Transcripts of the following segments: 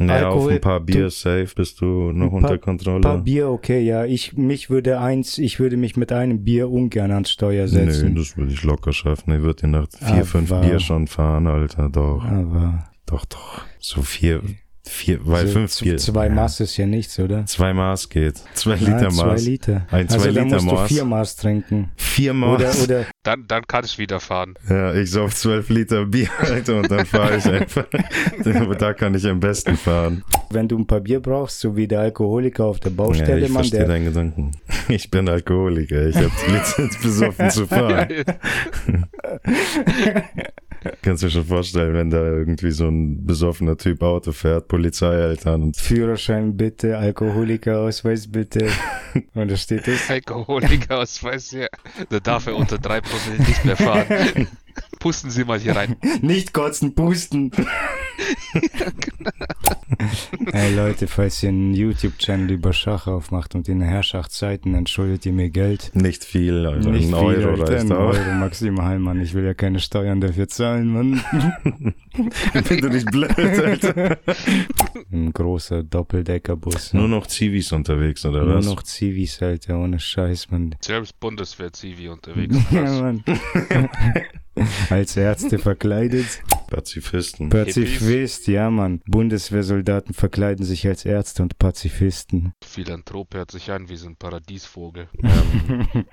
Naja, auf Alkohol, ein paar Bier du- safe bist du noch Ein unter paar- Kontrolle. paar Bier, okay, ja. Ich, mich würde eins, ich würde mich mit einem Bier ungern ans Steuer setzen. Nee, das würde ich locker schaffen. Ich würde nach vier, Ah, fünf Bier schon fahren, Alter. Doch, Aber doch, doch. So vier, vier, weil so fünf Bier. zwei ja. Maß ist ja nichts, oder? Zwei Maß geht. Zwei Ja, Liter zwei Maß. Liter. Ein also zwei dann Liter musst du Maß. vier Maß trinken. Vier Maß. Oder, oder Dann, dann kann ich wieder fahren. Ja, ich sauf zwölf Liter Bier, Alter, und dann fahre ich einfach. Aber da kann ich am besten fahren. wenn du ein paar Bier brauchst, so wie der Alkoholiker auf der Ja, Baustelle, ich Mann, verstehe der deinen Gedanken. Ich bin Alkoholiker. Ich habe die Lizenz besoffen zu fahren. Kannst du dir schon vorstellen, wenn da irgendwie so ein besoffener Typ Auto fährt, Polizei und Führerschein bitte, Alkoholikerausweis bitte. Und da steht es. Alkoholikerausweis, ja. Da darf er unter 3% nicht mehr fahren. Pusten Sie mal hier rein. Nicht kotzen, pusten. Hey Leute, falls ihr einen YouTube-Channel über Schach aufmacht und in Herrschaftszeiten, dann schuldet ihr mir Geld. nicht viel, also Nicht ein viel, Euro Alter, reicht ein auch. Euro maximal, Mann. Ich will ja keine Steuern dafür zahlen, Mann. Bin du nicht blöd, Alter? Ein großer Doppeldeckerbus. Nur noch Zivis unterwegs, oder Nur was? noch Zivis, Alter, ohne Scheiß, Mann. Selbst Bundeswehr-Zivi unterwegs. Ja? Mann. Als Ärzte verkleidet. Pazifisten. Pazifist, ja, Mann. Bundeswehrsoldaten verkleiden sich als Ärzte und Pazifisten. Philanthrop hört sich an wie so ein Paradiesvogel.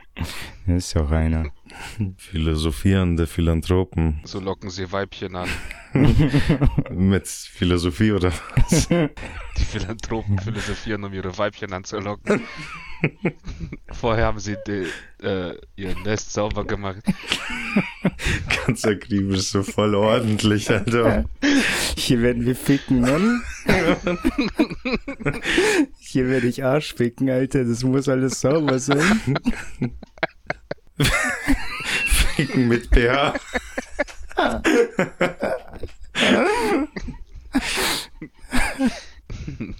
Das ist auch einer. Philosophierende Philanthropen. So locken sie Weibchen an. Mit Philosophie oder was? Die Philanthropen philosophieren, um ihre Weibchen anzulocken. Vorher haben sie die, äh, ihr Nest sauber gemacht. Ganz akribisch, so voll ordentlich, Alter. Hier werden wir ficken, Mann. Hier werde ich Arsch ficken, Alter. Das muss alles sauber sein. Ficken mit pH.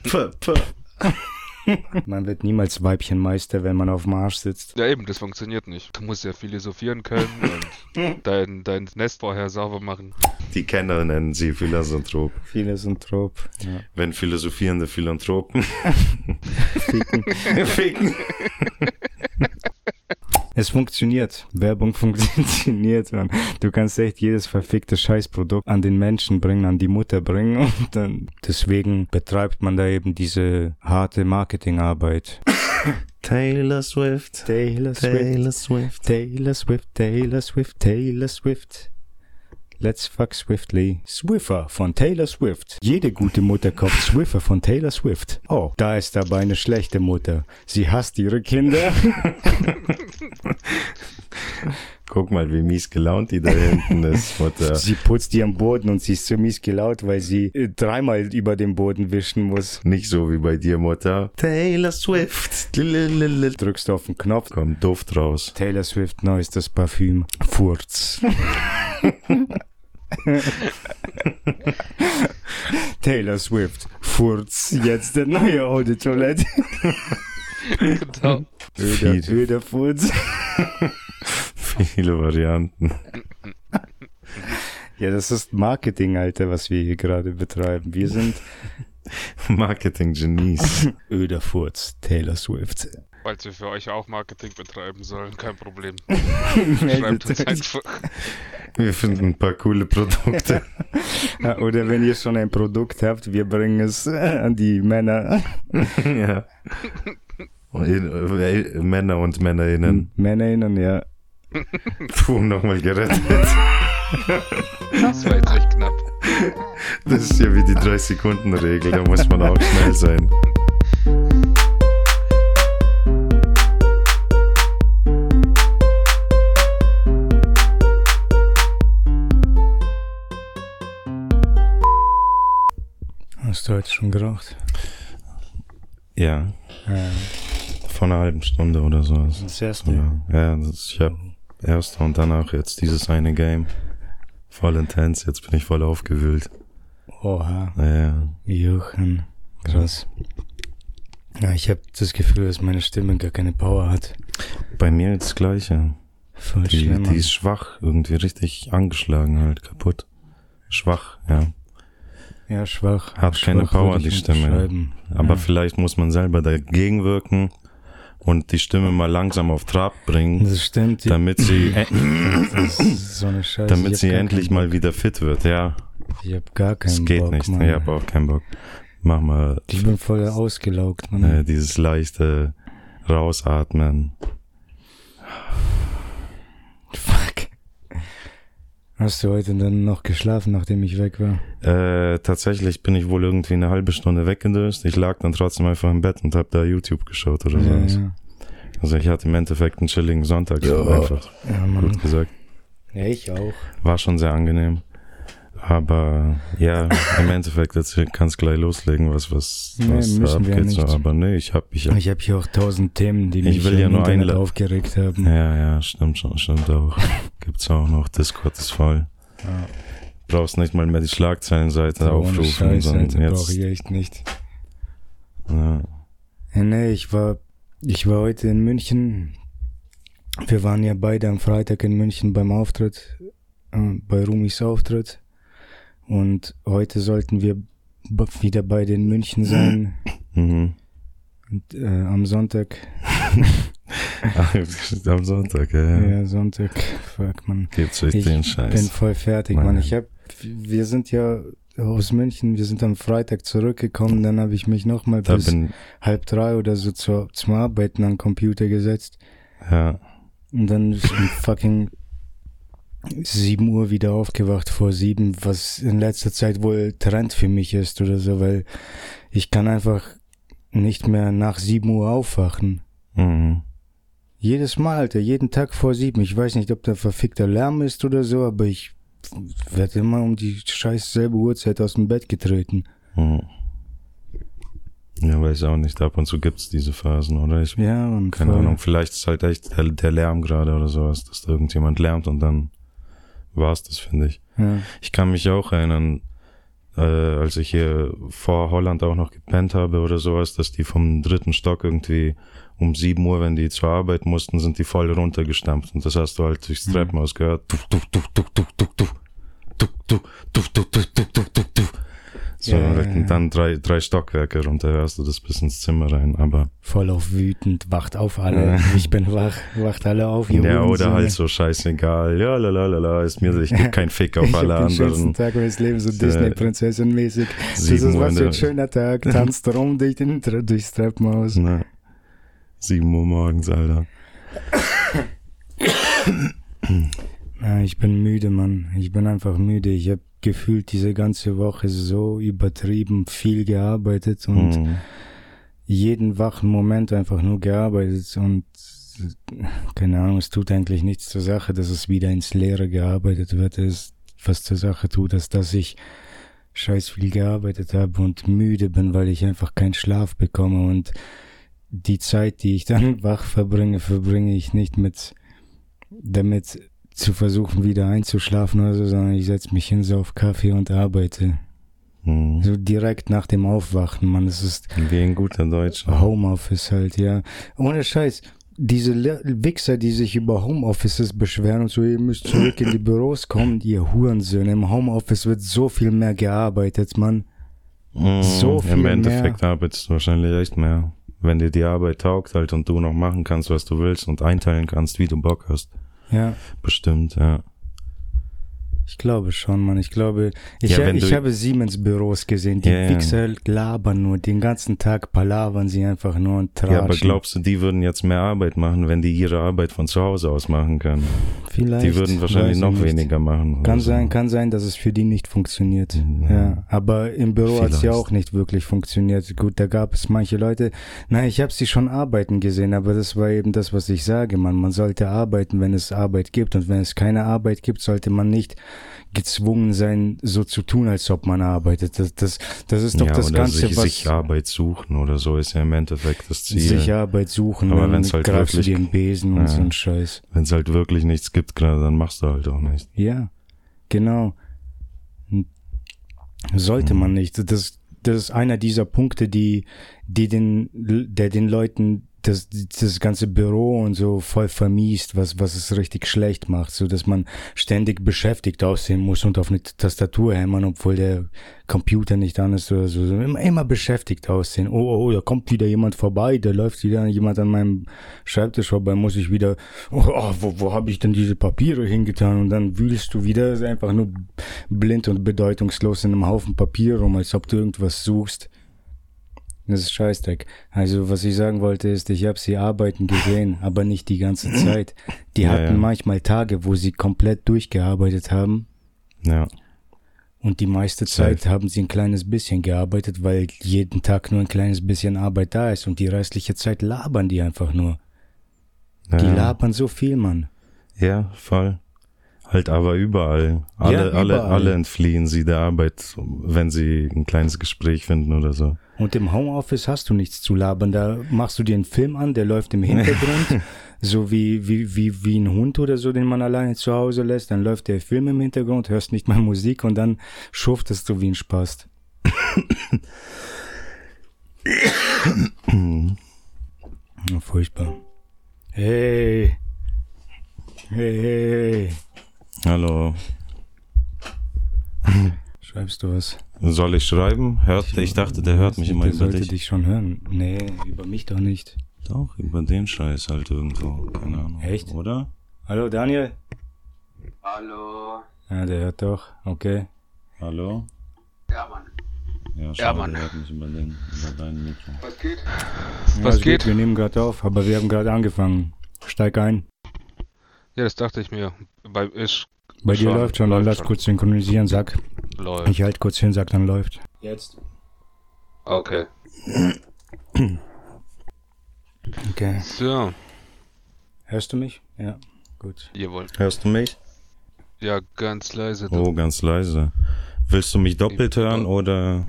Puh, puh. Man wird niemals Weibchenmeister, wenn man auf dem Arsch sitzt. Ja, eben, das funktioniert nicht. Du musst ja philosophieren können und dein, dein Nest vorher sauber machen. Die Kenner nennen sie Philanthrop. Philosophrop. Ja. Wenn philosophierende Philanthropen Ficken. ficken. Es funktioniert. Werbung funktioniert, man. Du kannst echt jedes verfickte Scheißprodukt an den Menschen bringen, an die Mutter bringen und dann deswegen betreibt man da eben diese harte Marketingarbeit. Taylor Swift. Taylor Taylor Swift. Taylor Swift, Taylor Swift, Taylor Swift. Let's fuck swiftly. Swiffer von Taylor Swift. Jede gute Mutter kauft Swiffer von Taylor Swift. Oh, da ist aber eine schlechte Mutter. Sie hasst ihre Kinder. Guck mal, wie mies gelaunt die da hinten ist, Mutter. Sie putzt ihren Boden und sie ist so mies gelaunt, weil sie äh, dreimal über den Boden wischen muss. Nicht so wie bei dir, Mutter. Taylor Swift. Drückst auf den Knopf. Kommt Duft raus. Taylor Swift neuestes Parfüm. Furz. Taylor Swift. Furz. Jetzt der neue Eau de Toilette. Genau. Öder, öder Furz. Viele Varianten. Ja, das ist Marketing, Alter, was wir hier gerade betreiben. Wir sind Marketing-Genies. öder Furz. Taylor Swift. Falls wir für euch auch Marketing betreiben sollen, kein Problem. Schreibt uns einfach. Wir finden ein paar coole Produkte. Ja, Oder wenn ihr schon ein Produkt habt, wir bringen es an die Männer. ja. Männer und Männerinnen. Männerinnen, ja. Puh, nochmal gerettet. Das war jetzt echt knapp. Das ist ja wie die 3-Sekunden-Regel, da muss man auch schnell sein. Hast du heute schon geraucht? Ja, Ja. vor einer halben Stunde oder sowas. Das erste. Ja, ja das, ich hab erst und danach jetzt dieses eine Game. Voll intens, jetzt bin ich voll aufgewühlt. Oha. Ja. Jochen. Krass. Ja, ich habe das Gefühl, dass meine Stimme gar keine Power hat. Bei mir das Gleiche. Voll Die, schlimm. die ist schwach, irgendwie richtig angeschlagen halt, kaputt. Schwach, ja. Ja, schwach. Hat schwach keine Power, die Stimme. Aber ja. vielleicht muss man selber dagegen wirken und die Stimme mal langsam auf Trab bringen, Das stimmt. damit sie, so eine Scheiße. damit sie hab endlich mal wieder fit wird. Ja, Bock. Ich hab gar keinen es geht Bock, nicht. Mann. Ich habe auch keinen Bock. Mach mal Ich bin voll ausgelaugt, Mann. äh, dieses leichte Rausatmen. Fuck. Hast du heute dann noch geschlafen, nachdem ich weg war? Äh, tatsächlich bin ich wohl irgendwie eine halbe Stunde weggedöst. Ich lag dann trotzdem einfach im Bett und habe da YouTube geschaut oder Ja, sowas. ja. Also ich hatte im Endeffekt einen chilligen Sonntag, so Ja. einfach ja, Mann. gut gesagt. Ja, ich auch. War schon sehr angenehm. Aber ja, im Endeffekt jetzt kannst gleich loslegen, was was, Nee, was da abgeht. So. Aber nee, ich hab ich hab, Ich habe hier auch tausend Themen, die Ich mich will ja nur Internet einla- aufgeregt haben. ja, ja, stimmt schon, stimmt auch. Gibt's auch noch. Discord ist voll. Ja. Brauchst nicht mal mehr die Schlagzeilenseite So, aufrufen, Scheiß, sondern Alter, brauche jetzt. ich echt nicht. Ja. Ja, nee, ich war, ich war heute in München. Wir waren ja beide am Freitag in München beim Auftritt, äh, bei Rumis Auftritt. Und heute sollten wir wieder beide in München sein. Mhm. Und, äh, am Sonntag, Ach, Am Sonntag, ja. ja. ja, Sonntag, fuck, man. Gibt's euch Ich den bin Scheiß. voll fertig, Mann. Mann. Ich hab, wir sind ja aus München, wir sind am Freitag zurückgekommen, dann habe ich mich nochmal bis bin, halb drei oder so zur, zum Arbeiten am Computer gesetzt. ja. Und dann ist fucking 7 Uhr wieder aufgewacht vor sieben, was in letzter Zeit wohl Trend für mich ist oder so, weil ich kann einfach nicht mehr nach 7 Uhr aufwachen. Mhm. Jedes Mal, Alter, jeden Tag vor sieben. Ich weiß nicht, ob der verfickter Lärm ist oder so, aber ich werde immer um die scheiß selbe Uhrzeit aus dem Bett getreten. Mhm. Ja, weiß auch nicht. Ab und zu gibt's diese Phasen, oder? Ich, Ja, und keine voll. Ahnung, vielleicht ist halt echt der, der Lärm gerade oder sowas, dass da irgendjemand lärmt und dann war es das, finde ich. Ja. Ich kann mich auch erinnern, äh, als ich hier vor Holland auch noch gepennt habe oder sowas, dass die vom dritten Stock irgendwie um sieben Uhr, wenn die zur Arbeit mussten, sind die voll runtergestampft. Und das hast du halt durchs Treppenhaus gehört. Tuff, tuff, tuff, tuff, tuff, tuff, tuff. Tuff, tuff, tuff, tuff, tuff, tuff, tuff, tuff. So, Ja, ja, dann drei, drei Stockwerke runter hörst du das bis ins Zimmer rein. Aber Voll auf wütend, wacht auf alle. Ich bin wach, wacht alle auf. ja, oder Hurensöhne. halt so scheißegal. Ja, la, la, la, la, ist mir, ich geb keinen Fick auf ich alle hab den schönsten anderen. Tag meines Lebens, so Äh, Disney-Prinzessin-mäßig. Das Sieben ist Uhr was für ein schöner Tag, tanzt rum durch den, durchs Treppenhaus. Ne. Sieben Uhr morgens, Alter. Ja, ich bin müde, Mann. Ich bin einfach müde. Ich habe gefühlt diese ganze Woche so übertrieben viel gearbeitet und Mhm. jeden wachen Moment einfach nur gearbeitet und keine Ahnung, es tut eigentlich nichts zur Sache, dass es wieder ins Leere gearbeitet wird. Es, was zur Sache tut, ist, dass ich scheiß viel gearbeitet habe und müde bin, weil ich einfach keinen Schlaf bekomme und die Zeit, die ich dann wach verbringe, verbringe ich nicht mit damit zu versuchen, wieder einzuschlafen oder so, sondern ich setze mich hin, so auf Kaffee und arbeite. Mhm. So direkt nach dem Aufwachen, man. Es ist Wie ein guter Deutscher. Homeoffice halt, ja. Ohne Scheiß. Diese Le Wichser, die sich über Homeoffices beschweren und so, ihr müsst zurück in die Büros kommen, ihr Hurensöhne. Im Homeoffice wird so viel mehr gearbeitet, man. Mhm. so viel Im Endeffekt arbeitest du wahrscheinlich echt mehr. Wenn dir die Arbeit taugt halt und du noch machen kannst, was du willst und einteilen kannst, wie du Bock hast. Ja, Bestimmt, ja. Ich glaube schon, man. Ich glaube, ich, Ja, ha- ich habe Siemens-Büros gesehen. Die ja. Wichser labern nur. Den ganzen Tag palavern sie einfach nur und tratschen. Ja, aber glaubst du, die würden jetzt mehr Arbeit machen, wenn die ihre Arbeit von zu Hause aus machen können? Vielleicht, Die würden wahrscheinlich noch nicht. weniger machen. Kann so. sein, kann sein, dass es für die nicht funktioniert. Ja. Ja, aber im Büro hat es ja auch nicht wirklich funktioniert. Gut, da gab es manche Leute. Nein, ich habe sie schon arbeiten gesehen, aber das war eben das, was ich sage, man. Man sollte arbeiten, wenn es Arbeit gibt und wenn es keine Arbeit gibt, sollte man nicht gezwungen sein, so zu tun, als ob man arbeitet. Das, das, das ist doch ja, das Ganze, sich, was sich Arbeit suchen oder so ist ja im Endeffekt das Ziel. sich Arbeit suchen. Aber dann wenn's halt wirklich- einen Besen und Ja. so ein Scheiß. Wenn es halt wirklich nichts gibt gerade, dann machst du halt auch nicht. Ja, genau. Hm. Sollte Mhm. man nicht. Das, das ist einer dieser Punkte, die, die den, der den Leuten das, das ganze Büro und so voll vermiest, was, was es richtig schlecht macht, so dass man ständig beschäftigt aussehen muss und auf eine Tastatur hämmern, obwohl der Computer nicht an ist oder so. Immer, immer beschäftigt aussehen. Oh, oh, oh, da kommt wieder jemand vorbei, da läuft wieder jemand an meinem Schreibtisch vorbei, muss ich wieder, oh, oh wo, wo habe ich denn diese Papiere hingetan? Und dann wühlst du wieder einfach nur blind und bedeutungslos in einem Haufen Papier rum, als ob du irgendwas suchst. Das ist Scheißdreck. Also, was ich sagen wollte, ist, ich habe sie arbeiten gesehen, aber nicht die ganze Zeit. Die Ja, hatten ja. manchmal Tage, wo sie komplett durchgearbeitet haben Ja. und die meiste Safe. Zeit haben sie ein kleines bisschen gearbeitet, weil jeden Tag nur ein kleines bisschen Arbeit da ist und die restliche Zeit labern die einfach nur. Die ja. labern so viel, Mann. Ja, voll. Halt aber überall. Alle, Ja, alle, überall. alle entfliehen sie der Arbeit, wenn sie ein kleines Gespräch finden oder so. Und im Homeoffice hast du nichts zu labern. Da machst du dir einen Film an, der läuft im Hintergrund, so wie, wie, wie, wie ein Hund oder so, den man alleine zu Hause lässt. Dann läuft der Film im Hintergrund, hörst nicht mal Musik und dann schuftest du wie ein Spast. Furchtbar. Hey. Hey, hey. Hallo. Schreibst du was? Soll ich schreiben? Hört, ich dachte, der hört mich immer der über sollte dich. dich schon hören. Nee, über mich doch nicht. Doch, über den Scheiß halt irgendwo. Keine Ahnung. Echt? Oder? Hallo, Daniel? Hallo. Ja, der hört doch. Okay. Hallo? Ja, Mann. Ja, schade, Mann. der hört mich über, den, über dein Mikro. Was geht? Ja, Was es geht? Wir nehmen gerade auf, aber wir haben gerade angefangen. Steig ein. Ja, das dachte ich mir. Bei ich Bei dir Schon, läuft schon, dann läuft lass schon. kurz synchronisieren, sag. Läuft. Ich halt kurz hin, sag, dann läuft. Jetzt. Okay. Okay. So, Hörst du mich? Ja. Gut. jawohl. Hörst du mich? Ja, ganz leise. Oh, ganz leise. Willst du mich doppelt hören oder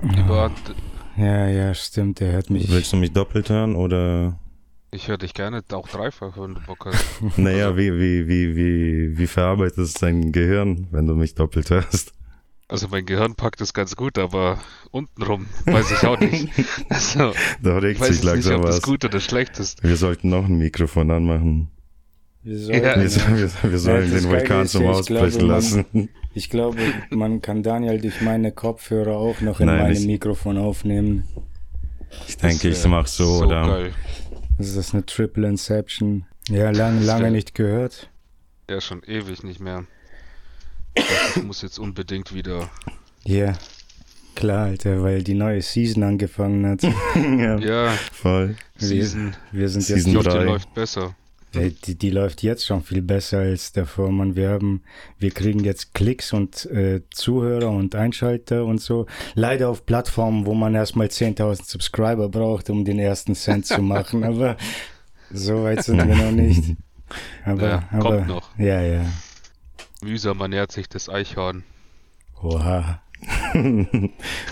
Ja, ja, stimmt, der hört mich. willst du mich doppelt hören oder ich höre dich gerne auch dreifach, wenn du Bock hast. naja, wie, wie, wie, wie, wie verarbeitet es dein Gehirn, wenn du mich doppelt hörst? Also mein Gehirn packt es ganz gut, aber untenrum weiß ich auch nicht. Also, Da ich regt weiß sich jetzt nicht, langsam ob das was. gut oder schlecht ist. Wir sollten noch ein Mikrofon anmachen. Wir Ja. Wir, wir, wir sollen das den Vulkan ist zum ja, ich Ausbrechen glaube, man- lassen. Ich glaube, man kann Daniel durch meine Kopfhörer auch noch in Nein, meinem ich- Mikrofon aufnehmen. Ich denke, ich wär mach's so, so oder? geil. Das ist eine Triple Inception. Ja, lang, lange Stimmt. nicht gehört. Ja, schon ewig nicht mehr. Ich muss jetzt unbedingt wieder. Ja, klar, Alter, weil die neue Season angefangen hat. ja, Ja, voll. Season. Wir sind Season Ich jetzt glaube, die läuft besser. Ey, die, die läuft jetzt schon viel besser als davor, man. Wir haben, wir kriegen jetzt Klicks und äh, Zuhörer und Einschalter und so. Leider auf Plattformen, wo man erstmal 10.000 Subscriber braucht, um den ersten Cent zu machen. Aber so weit sind wir noch nicht. Aber, Ja, aber kommt noch. Ja, ja. Mühsam ernährt sich das Eichhorn. Oha.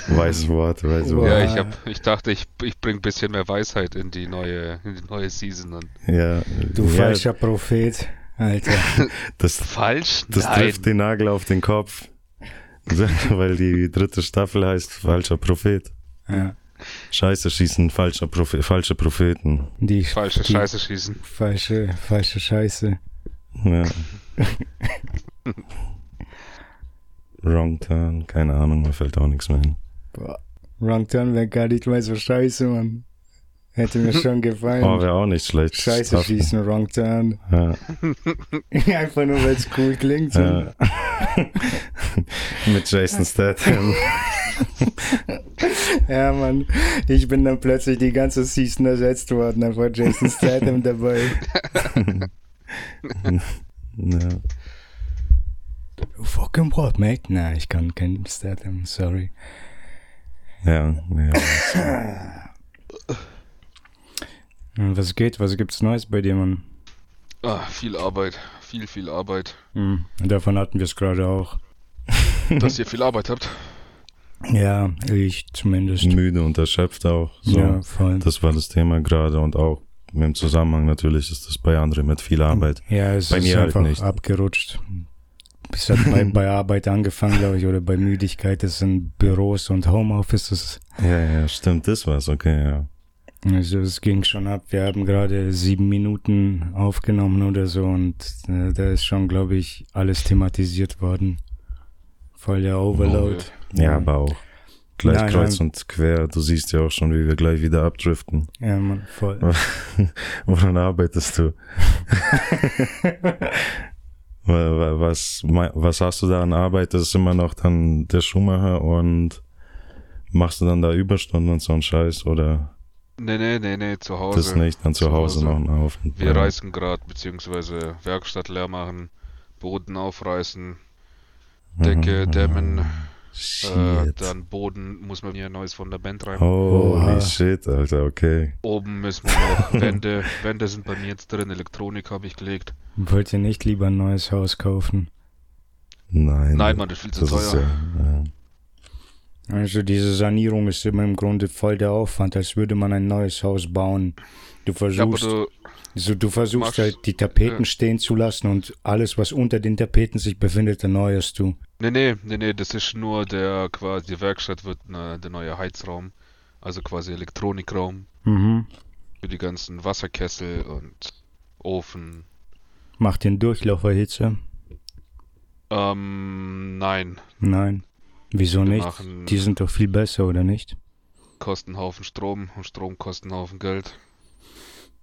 Weißes Wort, weißes. Wort. Ja, ich hab, ich dachte, ich, ich bring ein bisschen mehr Weisheit in die neue, in die neue Season. Und Ja, Du ja, falscher Prophet, Alter. Das, falsch? das Nein. trifft den Nagel auf den Kopf. Weil die dritte Staffel heißt Falscher Prophet. Ja. Scheiße schießen falscher Prophe falsche Propheten. Die Falsche die Scheiße schießen. Falsche, falsche Scheiße. Ja. Wrong Turn, keine Ahnung, mir fällt auch nichts mehr hin. Boah. Wrong Turn wäre gar nicht mal so scheiße, Mann. Hätte mir schon gefallen. Oh, wäre auch nicht schlecht. Scheiße Strafen. schießen, Wrong Turn. Ja, Einfach nur, weil es cool klingt. Ja. Mit Jason Statham. Ja, Mann. Ich bin dann plötzlich die ganze Season ersetzt worden. Da war Jason Statham dabei. Ja. You fucking what, mate? Na, ich kann keinen Statham, sorry. Ja, ja. Was geht? Was gibt's Neues bei dir, Mann? Ah, viel Arbeit. Viel, viel Arbeit. Hm. Davon hatten wir es gerade auch. Dass ihr viel Arbeit habt. Ja, ich zumindest. müde und erschöpft auch. So. Ja, voll. Das war das Thema gerade und auch im Zusammenhang natürlich ist das bei anderen mit viel Arbeit. Ja, es Bei ist mir halt einfach nicht. abgerutscht. Es hat bei, bei Arbeit angefangen, glaube ich, oder bei Müdigkeit. Das sind Büros und Homeoffices. Ja, ja, stimmt, das war's, okay, ja. Also es ging schon ab. Wir haben gerade sieben Minuten aufgenommen oder so und äh, da ist schon, glaube ich, alles thematisiert worden. Voll der Overload. Ja, aber auch gleich Nein, kreuz nein. und quer. Du siehst ja auch schon, wie wir gleich wieder abdriften. Ja, Mann, voll. Woran arbeitest du? Wa- wa- was, was hast du da an Arbeit? Das ist immer noch dann der Schuhmacher und machst du dann da Überstunden und so einen Scheiß oder Nee, nee, nee, nee, zu Hause. das nicht? Dann zu Zu Hause Hause. noch einen Haufen. Wir Ja. reißen gerade, beziehungsweise Werkstatt leer machen, Boden aufreißen, Decke Mhm. dämmen, äh, Shit. dann Boden muss man hier ein neues Fundament rein. Holy Oha. shit, Alter, okay. Oben müssen wir noch Wände, Wände sind bei mir jetzt drin, Elektronik habe ich gelegt. Wollt ihr nicht lieber ein neues Haus kaufen? Nein. Nein, Mann, das ist viel zu das teuer. ist ja, ja. Also diese Sanierung ist immer im Grunde voll der Aufwand, als würde man ein neues Haus bauen. Du Ja, aber versuchst, du, so, du versuchst halt die Tapeten ja. stehen zu lassen und alles, was unter den Tapeten sich befindet, erneuerst du. nee, nee, nee, nee, das ist nur der, quasi, die Werkstatt wird ne, der neue Heizraum, also quasi Elektronikraum Mhm. für die ganzen Wasserkessel und Ofen. Macht den Durchlauferhitze? Ähm, nein, Nein. Wieso Wir nicht? machen- Die sind doch viel besser, oder nicht? kosten Haufen Strom und Strom kostet einen Haufen Geld.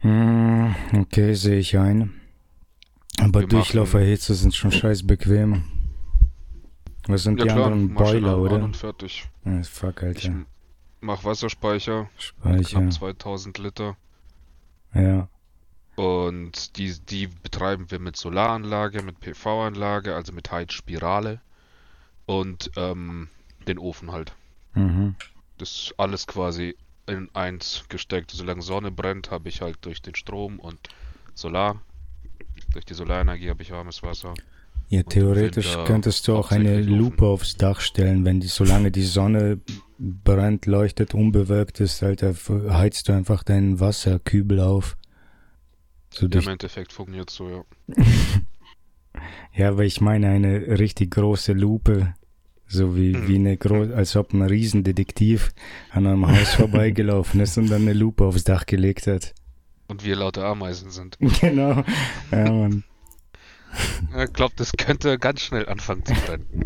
Hm, okay, sehe ich ein. Aber Wir Durchlauferhitze sind schon scheiß bequem. Was sind Ja die klar, anderen Boiler, an oder? und fertig. Ah, fuck, Ich Alter. mach Wasserspeicher, Speicher. knapp 2000 Liter. Ja. Und die, die betreiben wir mit Solaranlage, mit PV-Anlage, also mit Heizspirale und ähm, den Ofen halt. Mhm. Das ist alles quasi in eins gesteckt. Solange Sonne brennt, habe ich halt durch den Strom und Solar. Durch die Solarenergie habe ich warmes Wasser. Ja, theoretisch könntest du auch eine. Lupe aufs Dach stellen, wenn die, solange die Sonne brennt, leuchtet, unbewölkt ist, Alter, heizt du einfach deinen Wasserkübel auf. So Ja, Im Endeffekt funktioniert so, ja. ja, aber ich meine eine richtig große Lupe. So wie, Mhm. wie eine große, als ob ein Riesendetektiv an einem Haus vorbeigelaufen ist und dann eine Lupe aufs Dach gelegt hat. Und wir laute Ameisen sind. genau. Ja, Mann. Ich glaube, das könnte ganz schnell anfangen zu brennen.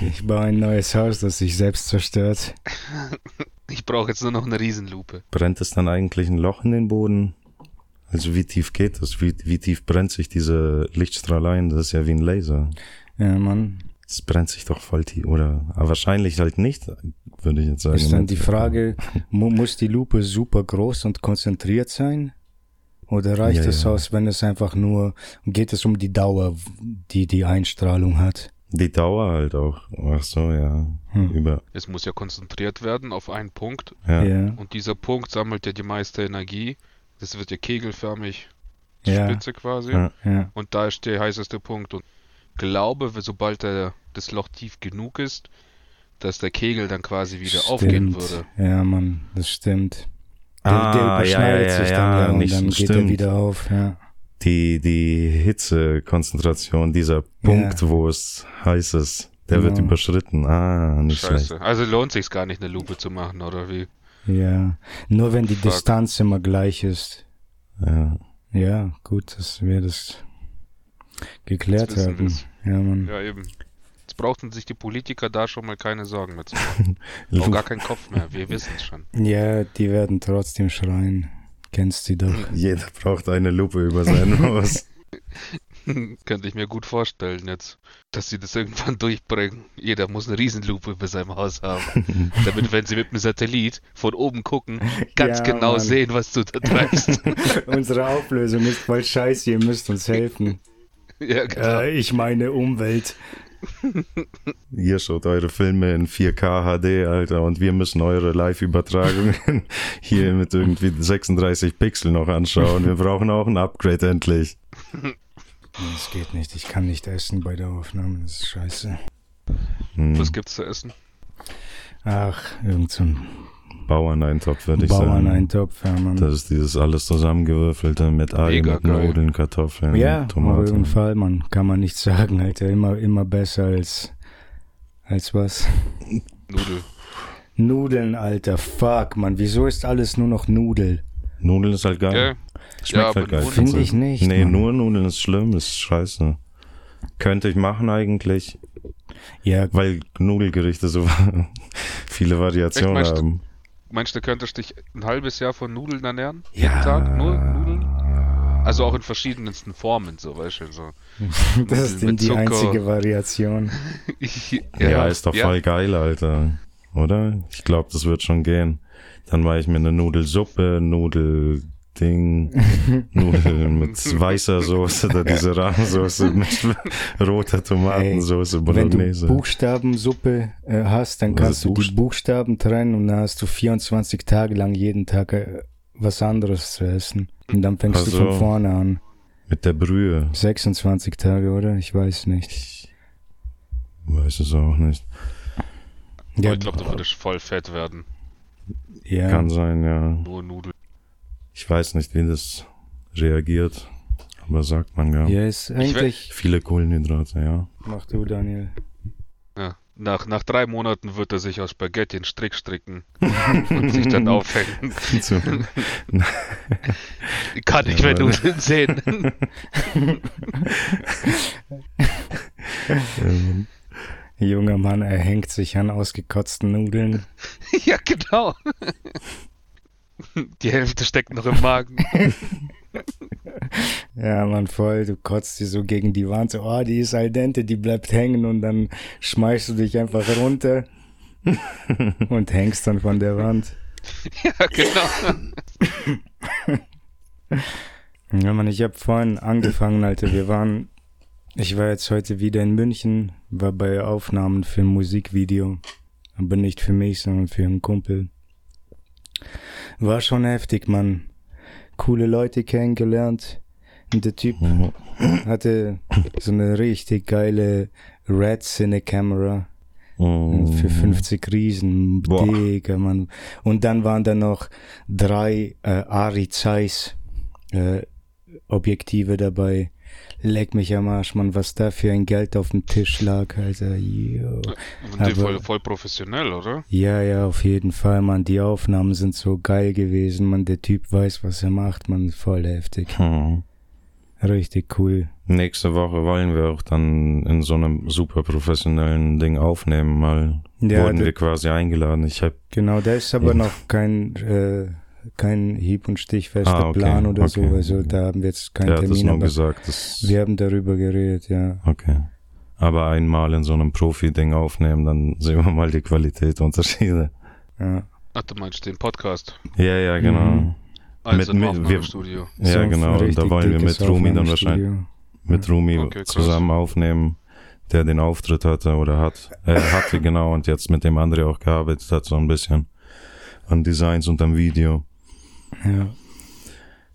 Ich baue ein neues Haus, das sich selbst zerstört. Ich brauche jetzt nur noch eine Riesenlupe. Brennt es dann eigentlich ein Loch in den Boden? Also wie tief geht das? Wie, wie tief brennt sich diese Lichtstrahl ein? Das ist ja wie ein Laser. Ja, Mann. Es brennt sich doch voll tief. Oder aber wahrscheinlich halt nicht, würde ich jetzt sagen. Ist dann die Frage, mu muss die Lupe super groß und konzentriert sein? Oder reicht Ja, es ja. aus, wenn es einfach nur, geht es um die Dauer, die die Einstrahlung hat? Die Dauer halt auch. Ach so, ja. Hm. Über, Es muss ja konzentriert werden auf einen Punkt. ja. Ja, Und dieser Punkt sammelt ja die meiste Energie. Das wird ja kegelförmig zur Ja. Spitze quasi. Ja. ja. Und da ist der heißeste Punkt. Und glaube, sobald der, das Loch tief genug ist, dass der Kegel dann quasi wieder aufgehen würde. Ja, Mann, das stimmt. Der, der Ah, ja, überschneidet ja, sich ja, dann ja, ja, und nicht, dann geht stimmt. er wieder auf, ja. Die, die Hitzekonzentration, dieser Punkt, wo es heiß ist, der wird Genau. überschritten. Ah, nicht schlecht. Scheiße. Also lohnt sich gar nicht, eine Lupe zu machen, oder wie? Ja. Nur wenn die Fuck. Distanz immer gleich ist. Ja. Ja, gut, dass wir das geklärt haben. wir's. Ja, Mann. Ja, eben. Jetzt brauchten sich die Politiker da schon mal keine Sorgen mehr zu machen. Auch gar keinen Kopf mehr. Wir wissen es schon. Ja, die werden trotzdem schreien. Kennst sie doch. Jeder braucht eine Lupe über sein Haus. Könnte ich mir gut vorstellen jetzt, dass sie das irgendwann durchbringen. Jeder muss eine Riesenlupe über seinem Haus haben. damit, wenn sie mit dem Satellit von oben gucken, ganz Ja, genau Mann. sehen, was du da treibst. Unsere Auflösung ist voll scheiße, ihr müsst uns helfen. ja, genau. Äh, ich meine Umwelt. Ihr schaut eure Filme in 4K HD, Alter, und wir müssen eure Live-Übertragungen hier mit irgendwie 36 Pixel noch anschauen. Wir brauchen auch ein Upgrade endlich. Das geht nicht, ich kann nicht essen bei der Aufnahme, das ist scheiße. Hm. Was gibt's zu essen? Ach, irgend so ein Bauerneintopf, würde ich sagen. Bauerneintopf, ja, Mann. Das ist dieses alles zusammengewürfelte mit Mega mit. Nudeln, Kartoffeln, Ja, auf Tomaten. jeden Fall, man kann man nicht sagen, Alter. Immer, immer besser als, als was. Nudel. Nudeln, Alter. Fuck, Mann. Wieso ist alles nur noch Nudel? Nudeln ist halt geil. Gell? Schmeckt Ja, halt geil. Finde ich nicht. Nee, Mann. nur Nudeln ist schlimm, ist scheiße. Könnte ich machen eigentlich, Ja, weil Nudelgerichte so viele Variationen haben. Meinst du, könntest dich ein halbes Jahr von Nudeln ernähren? Ja. Jeden Tag? Nur Nudeln? Also auch in verschiedensten Formen, so, weißt du, so. das ist mit die Zucker. einzige Variation. Ja, ist doch ja. voll geil, Alter. Oder? Ich glaube, das wird schon gehen. Dann mache ich mir eine Nudelsuppe, Nudelding, Nudeln mit weißer Soße oder diese Rahmsoße mit roter Tomatensoße, Wenn du Bolognese. Buchstabensuppe äh, hast, dann Was kannst ist du die Buchst- Buchstaben trennen und dann hast du 24 Tage lang jeden Tag äh, was anderes zu essen. Und dann fängst Ach du von vorne an. Mit der Brühe. 26 Tage, oder? Ich weiß nicht. Ich weiß es auch nicht. Aber ich glaube, du würdest voll fett werden. ja. Kann sein, ja. Nur Nudeln. Ich weiß nicht, wie das reagiert. Aber sagt man ja. ja, ist eigentlich. Viele Kohlenhydrate, ja. Mach du, Daniel. Ja. Nach, nach drei Monaten wird er sich aus Spaghetti einen Strick stricken und sich dann aufhängen. So. Ich kann nicht Ja, mehr Nudeln sehen. ähm, Junger Mann, er hängt sich an ausgekotzten Nudeln. ja, genau. Die Hälfte steckt noch im Magen. Ja, Mann, voll. Du kotzt die so gegen die Wand. So, oh, die ist al dente, die bleibt hängen und dann schmeißt du dich einfach runter und hängst dann von der Wand. ja, genau. Ja, Mann, ich habe vorhin angefangen, Alter. Wir waren, ich war jetzt heute wieder in München, war bei Aufnahmen für ein Musikvideo. Aber nicht für mich, sondern für einen Kumpel. War schon heftig, Mann. Coole Leute kennengelernt. Und der Typ mhm. hatte so eine richtig geile Red Cine Camera Mhm. für 50 Riesen. Boah. Digga, Mann. Und dann waren da noch drei äh, Ari Zeiss äh, Objektive dabei. Leck mich am Arsch, Mann, was da für ein Geld auf dem Tisch lag, Alter. Yo. Aber- voll, voll professionell, oder? Ja, ja, auf jeden Fall, Mann. Die Aufnahmen sind so geil gewesen, Mann. Der Typ weiß, was er macht, Mann. Voll heftig. Mhm. Richtig cool. Nächste Woche wollen wir auch dann in so einem super professionellen Ding aufnehmen, mal. Ja, Wurden wir quasi eingeladen. Ich hab, Genau, da ist aber noch kein, äh, kein hieb- und stichfester Ah, okay, Plan oder okay. so. Also da haben wir jetzt keinen der hat es Termin, nur aber gesagt. Das, wir haben darüber geredet, ja. okay. Aber einmal in so einem Profi-Ding aufnehmen, dann sehen wir mal die Qualitätsunterschiede. ja. Ach, du meinst den Podcast. Ja, ja, genau. Mhm. Also Mit- mit- wir- Aufnahmestudio. Ja, So genau. Und da wollen wir mit Rumi dann wahrscheinlich, mit Rumi Okay, zusammen aufnehmen, der den Auftritt hatte oder hat, äh, hatte genau und jetzt mit dem André auch gearbeitet hat, so ein bisschen an Designs und am Video. Ja.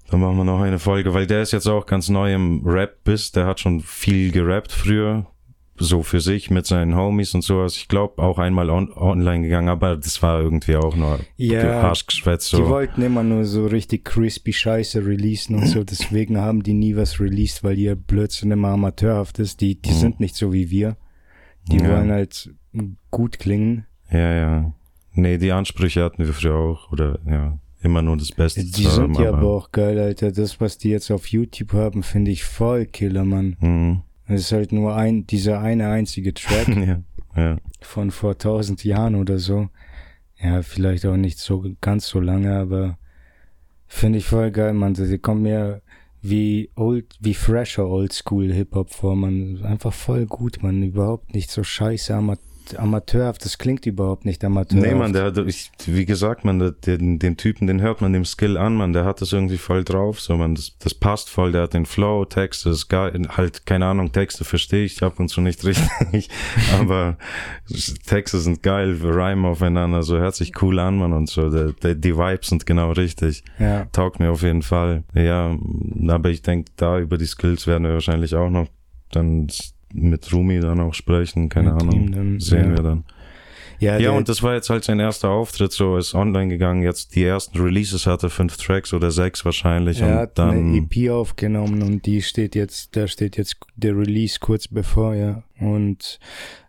Dann machen wir noch eine Folge, weil der ist jetzt auch ganz neu im Rap-Biss, der hat schon viel gerappt früher, so für sich mit seinen Homies und sowas. Ich glaube auch einmal on online gegangen, aber das war irgendwie auch nur Ja, Arschgeschwätz Die so. wollten immer nur so richtig crispy Scheiße releasen und so, deswegen haben die nie was released, weil ihr Blödsinn immer amateurhaft ist. Die, die Mhm. sind nicht so wie wir. Die Ja. wollen halt gut klingen. Ja, ja. Nee, die Ansprüche hatten wir früher auch, oder ja, immer nur das Beste Die zu sind haben, ja aber auch geil, Alter. Das, was die jetzt auf YouTube haben, finde ich voll Killer, Mann. Mhm. Es ist halt nur ein, dieser eine einzige Track ja, ja. von vor tausend Jahren oder so. Ja, vielleicht auch nicht so ganz so lange, aber finde ich voll geil, man. Die kommt mir wie old, wie fresher Oldschool Hip-Hop vor, man. Einfach voll gut, man. Überhaupt nicht so scheiße amateurhaft. Das klingt überhaupt nicht amateurhaft. Nee, man, der hat, ich, wie gesagt, man, den, den Typen, den hört man dem Skill an, man, der hat das irgendwie voll drauf, so, man, das, das passt voll, der hat den Flow, Texte, ist geil, halt, keine Ahnung, Texte verstehe ich ab und zu nicht richtig, aber Texte sind geil, wir rhymen aufeinander, so, hört sich cool an, man, und so, der, der, die Vibes sind genau richtig, Ja, taugt mir auf jeden Fall, ja, aber ich denke, da über die Skills werden wir wahrscheinlich auch noch dann mit Rumi dann auch sprechen, keine Mit Ahnung, dann, sehen ja. wir dann. ja, Ja, und das war jetzt halt sein erster Auftritt, so ist online gegangen. Jetzt die ersten Releases hatte fünf Tracks oder sechs wahrscheinlich. er und hat dann, eine EP aufgenommen und die steht jetzt, da steht jetzt der Release kurz bevor, ja. Und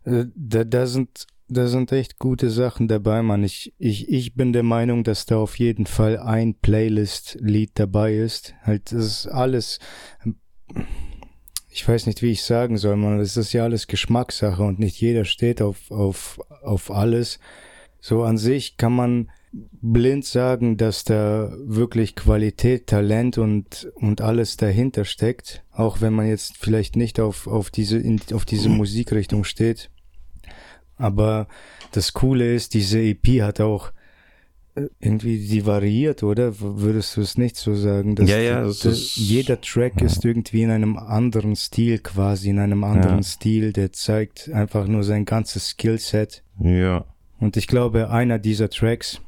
äh, da, da sind da sind echt gute Sachen dabei, Mann. Ich, ich, ich bin der Meinung, dass da auf jeden Fall ein Playlist-Lied dabei ist. Halt, das ist alles, ich weiß nicht, wie ich sagen soll, man. Das ist ja alles Geschmackssache und nicht jeder steht auf, auf, auf alles. So an sich kann man blind sagen, dass da wirklich Qualität, Talent und, und alles dahinter steckt. Auch wenn man jetzt vielleicht nicht auf, auf diese, in, auf diese Musikrichtung steht. Aber das Coole ist, diese EP hat auch irgendwie die variiert, oder? Würdest du es nicht so sagen? Dass Ja, ja, das, ist- jeder Track ja. ist irgendwie in einem anderen Stil quasi, in einem anderen Ja. Stil, der zeigt einfach nur sein ganzes Skillset. Ja. Und ich glaube, einer dieser Tracks,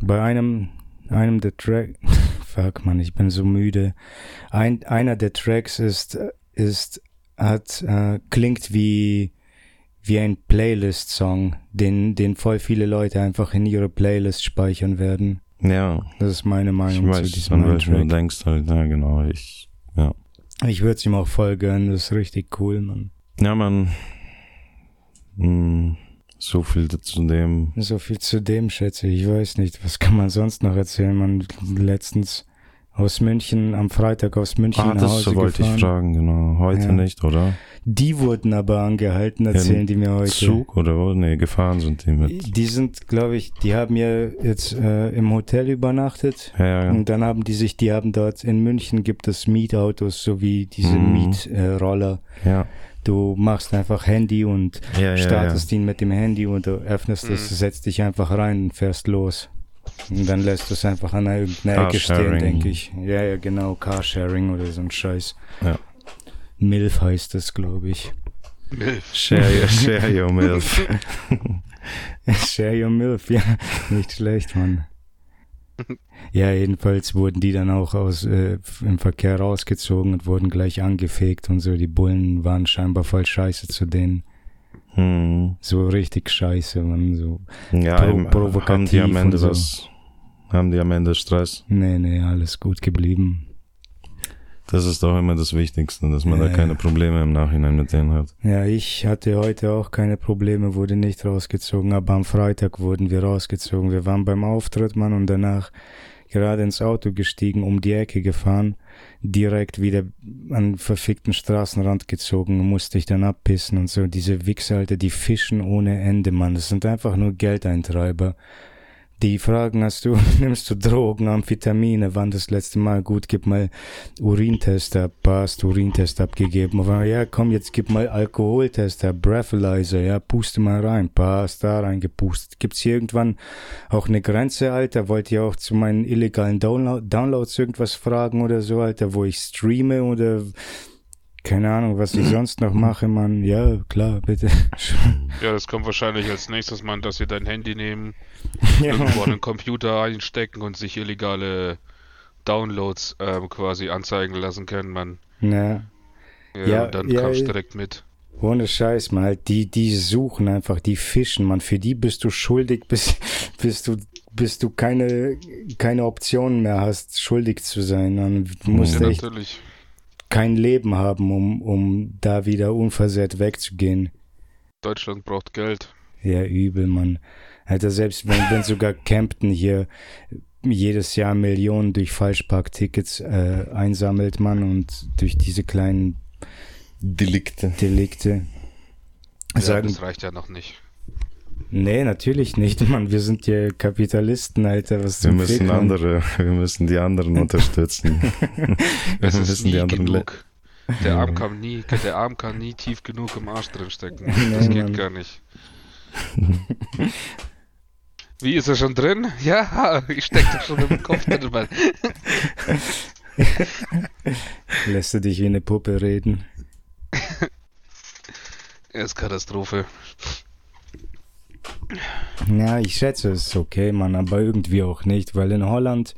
bei einem, einem der Tracks, fuck man, ich bin so müde. Ein, einer der Tracks ist, ist, hat, äh, klingt wie, wie ein Playlist-Song, den, den voll viele Leute einfach in ihre Playlist speichern werden. Ja. Das ist meine Ich Meinung zu weiß, diesem an welchen du Track. denkst halt. Ja, genau. Ich, ja. Ich würde es ihm auch voll gönnen, das ist richtig cool, man. Ja, man. Hm, so viel zu dem. So viel zu dem, schätze ich. Ich weiß nicht, was kann man sonst noch erzählen? Man letztens aus München, am Freitag aus München Ah, nach das Hause wollte gefahren. ich fragen, genau. Heute Ja. nicht, oder? Die wurden aber angehalten, erzählen die mir heute. Zug oder wo? Nee, gefahren sind die mit. Die sind, glaube ich, die haben ja jetzt äh, im Hotel übernachtet. Ja, ja, ja. Und dann haben die sich, die haben dort in München gibt es Mietautos sowie diese Mhm. Mietroller. Äh. Ja, du machst einfach Handy und ja, ja. startest ihn mit dem Handy und du öffnest es, Mhm. setzt dich einfach rein und fährst los. Und dann lässt du es einfach an irgendeiner Ecke stehen, denke ich. Ja, ja, genau, Carsharing oder so ein Scheiß. Ja. MILF heißt es, glaube ich. Milf. Share, your- share your milf. Share your MILF, ja, nicht schlecht, Mann. Ja, jedenfalls wurden die dann auch aus äh, im Verkehr rausgezogen und wurden gleich angefegt und so. Die Bullen waren scheinbar voll scheiße zu denen. Hm. So richtig scheiße, man. So, Ja, Pro- eben, haben provokativ die am Ende und so. was, haben die am Ende Stress. nee, nee, alles gut geblieben. Das ist doch immer das Wichtigste, dass man Ja, da keine. Probleme im Nachhinein mit denen hat. Ja, ich hatte heute auch keine Probleme, wurde nicht rausgezogen, aber am Freitag wurden wir rausgezogen. Wir waren beim Auftritt, Mann, und danach gerade ins Auto gestiegen, um die Ecke gefahren, direkt wieder an den verfickten Straßenrand gezogen, musste ich dann abpissen und so. Diese Wichser, Alter, die fischen ohne Ende, Mann. Das sind einfach nur Geldeintreiber. Die fragen, hast du, nimmst du Drogen, Amphetamine, wann das letzte Mal? Gut, gib mal Urintest ab, passt, Urintest abgegeben. Ja, komm, jetzt gib mal Alkoholtest ab, Breathalyzer, ja, puste mal rein, passt, da reingepustet. Gibt's hier irgendwann auch eine Grenze, Alter? Wollt ihr auch zu meinen illegalen Download Downloads irgendwas fragen oder so, Alter, wo ich streame oder keine Ahnung, was ich sonst noch mache, Mann? Ja, klar, bitte. Ja, das kommt wahrscheinlich als nächstes, Mann, dass sie dein Handy nehmen, ja, irgendwo den Computer einstecken und sich illegale Downloads ähm, quasi anzeigen lassen können, Mann. ja. Ja, Ja, und dann ja, kommst du ja. direkt mit. Ohne Scheiß, man, halt, die, die suchen einfach, die fischen, man, für die bist du schuldig, bis, bis du, bis du keine, keine Optionen mehr hast, schuldig zu sein. Du musst Ja, echt natürlich. Kein Leben haben, um, um da wieder unversehrt wegzugehen. Deutschland braucht Geld. Ja, übel, Mann. Alter, selbst wenn, wenn sogar Campton hier jedes Jahr Millionen durch Falschparktickets äh, einsammelt, Mann, und durch diese kleinen Delikte. Delikte. Ja, Sagen, das reicht ja noch nicht. Nee, natürlich nicht, Mann. Wir sind ja Kapitalisten, Alter. Was Wir müssen Fick, andere, wir müssen die anderen unterstützen. wir Es ist müssen nie die anderen genug. Der Arm kann nie, der Arm kann nie tief genug im Arsch drin stecken. Nee, Das geht Mann. gar nicht. Wie ist er schon drin? Ja, ich steck doch schon im Kopf drin, Mann. Lässt du dich wie eine Puppe reden? Er ist Katastrophe. Ja, ich schätze, es ist okay, Mann, aber irgendwie auch nicht, weil in Holland,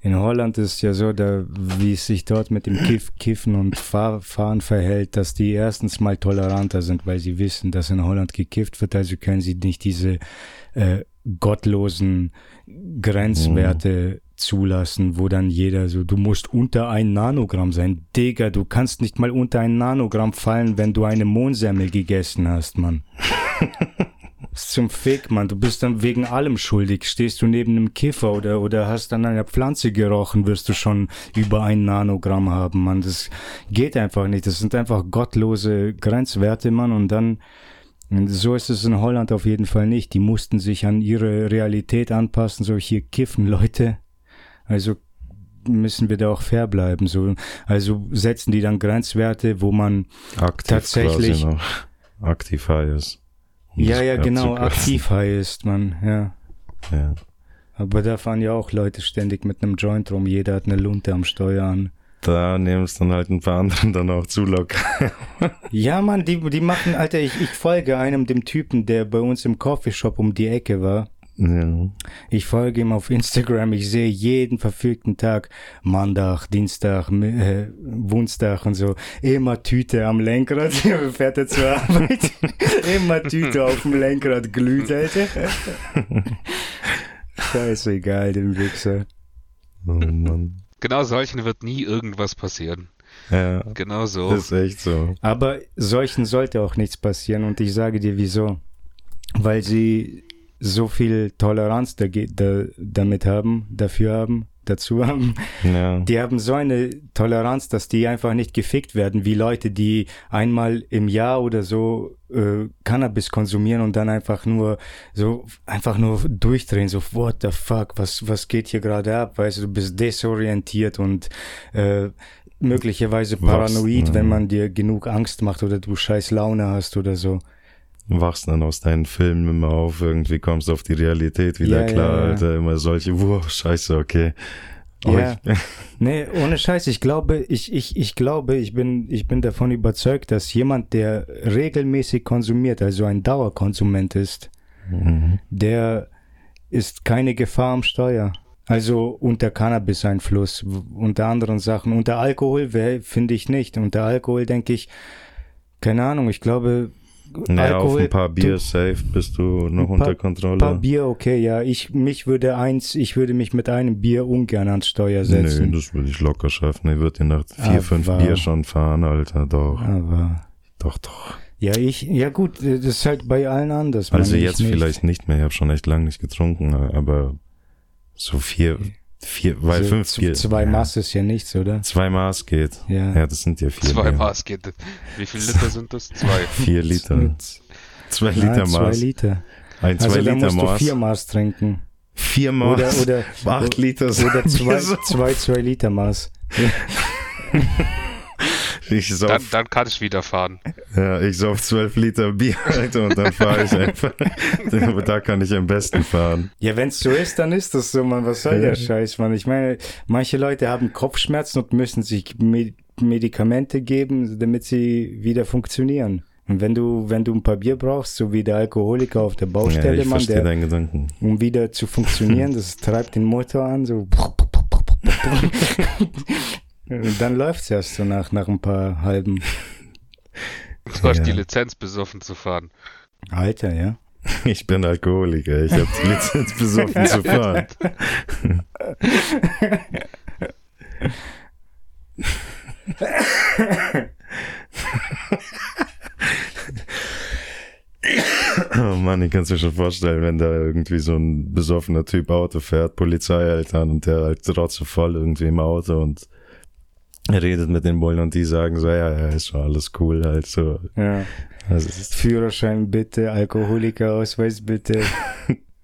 in Holland ist ja so, da, wie es sich dort mit dem Kiff, Kiffen und Fahr, Fahren verhält, dass die erstens mal toleranter sind, weil sie wissen, dass in Holland gekifft wird, also können sie nicht diese äh, gottlosen Grenzwerte zulassen, wo dann jeder so, du musst unter ein Nanogramm sein. Digga, du kannst nicht mal unter ein Nanogramm fallen, wenn du eine Mohnsemmel gegessen hast, Mann. Was zum Fick, Mann. Du bist dann wegen allem schuldig. Stehst du neben einem Kiffer oder, oder hast an einer Pflanze gerochen, wirst du schon über ein Nanogramm haben, Mann. Das geht einfach nicht. Das sind einfach gottlose Grenzwerte, Mann. Und dann, so ist es in Holland auf jeden Fall nicht. Die mussten sich an ihre Realität anpassen. So, hier kiffen Leute. Also müssen wir da auch fair bleiben. So, also setzen die dann Grenzwerte, wo man Aktiv Tatsächlich. aktiv ist. Um ja, ja, genau, aktiv ist man, ja. Ja. Aber da fahren ja auch Leute ständig mit einem Joint rum. Jeder hat eine Lunte am Steuer an. Da nehmen es dann halt ein paar anderen dann auch zu locker. Ja, Mann, die, die machen, Alter, ich, ich folge einem, dem Typen, der bei uns im Coffeeshop um die Ecke war. Ja. Ich folge ihm auf Instagram. Ich sehe jeden verfügten Tag, Montag, Dienstag, äh, Woensdag und so, immer Tüte am Lenkrad. Fährt er zur Arbeit. immer Tüte auf dem Lenkrad glüht, Alter. Scheißegal, den Wichser. Oh Mann. Genau solchen wird nie irgendwas passieren. Ja, Genau so. das ist echt so. Aber solchen sollte auch nichts passieren und ich sage dir wieso. Weil sie so viel Toleranz da, da, damit haben, dafür haben, dazu haben. Ja. Die haben so eine Toleranz, dass die einfach nicht gefickt werden, wie Leute, die einmal im Jahr oder so äh, Cannabis konsumieren und dann einfach nur so einfach nur durchdrehen, so what the fuck, was was geht hier gerade ab? Weißt du, du bist desorientiert und äh, möglicherweise Was? paranoid, Ja. wenn man dir genug Angst macht oder du scheiß Laune hast oder so. Wachst dann aus deinen Filmen immer auf, irgendwie kommst auf die Realität wieder Ja, klar, ja, ja. Alter. Immer solche, wow, scheiße, okay. Oh, Ja. ich, Nee, ohne Scheiß, ich glaube, ich, ich, ich glaube, ich bin, ich bin davon überzeugt, dass jemand, der regelmäßig konsumiert, also ein Dauerkonsument ist, Mhm. der ist keine Gefahr am Steuer. Also unter Cannabis-Einfluss, unter anderen Sachen. Unter Alkohol finde ich nicht. Unter Alkohol denke ich, keine Ahnung, ich glaube, naja, auf Alkohol, ein paar Bier du- safe bist du noch Ein unter paar- Kontrolle. paar Bier, okay, ja. Ich, mich würde eins, ich würde mich mit einem Bier ungern ans Steuer Nee, setzen. das würde ich locker schaffen. Ich würde dir nach vier, Aber- fünf Bier schon fahren, Alter. Doch, Aber, doch, doch. ja, ich, ja gut, das ist halt bei allen anders. Also jetzt nicht. vielleicht nicht mehr. Ich habe schon echt lange nicht getrunken, aber so vier, vier, weil Also fünf z- Bier. Zwei ja, Maß ist ja nichts, oder? Zwei Maß geht. Ja. Ja, das sind ja vier. Zwei Bier. Maß geht. Wie viel Liter sind das? Zwei. Vier Liter. Zwei Nein, Liter zwei Maß. Liter. Ein zwei Also da Liter musst du Maß. vier Maß trinken. Vier Oder, Maß. oder, acht Liter. sind oder zwei, zwei, zwei Liter Maß. Ich Dann, sauf, dann kann ich wieder fahren. ja, ich sauf zwölf Liter Bier, Alter, und dann fahre ich einfach. Aber da kann ich am besten fahren. Ja, wenn's so ist, dann ist das so, man. Was soll der Scheiß, man? Ich meine, manche Leute haben Kopfschmerzen und müssen sich Me Medikamente geben, damit sie wieder funktionieren. Und wenn du, wenn du ein paar Bier brauchst, so wie der Alkoholiker auf der Ja, Baustelle, ich Mann, der, deinen Gedanken. um wieder zu funktionieren, das treibt den Motor an, so. Dann läuft's erst so nach, nach ein paar halben. Du hast Ja. die Lizenz besoffen zu fahren. Alter, ja. Ich bin Alkoholiker. Ich habe die Lizenz besoffen zu fahren. Oh Mann, ich kann es mir schon vorstellen, wenn da irgendwie so ein besoffener Typ Auto fährt, Polizei hält an und der halt trotzdem voll irgendwie im Auto und redet mit den Bullen und die sagen so, ja, ja, ist schon alles cool, halt so. ja. Also es ist, Führerschein bitte, Alkoholikerausweis bitte.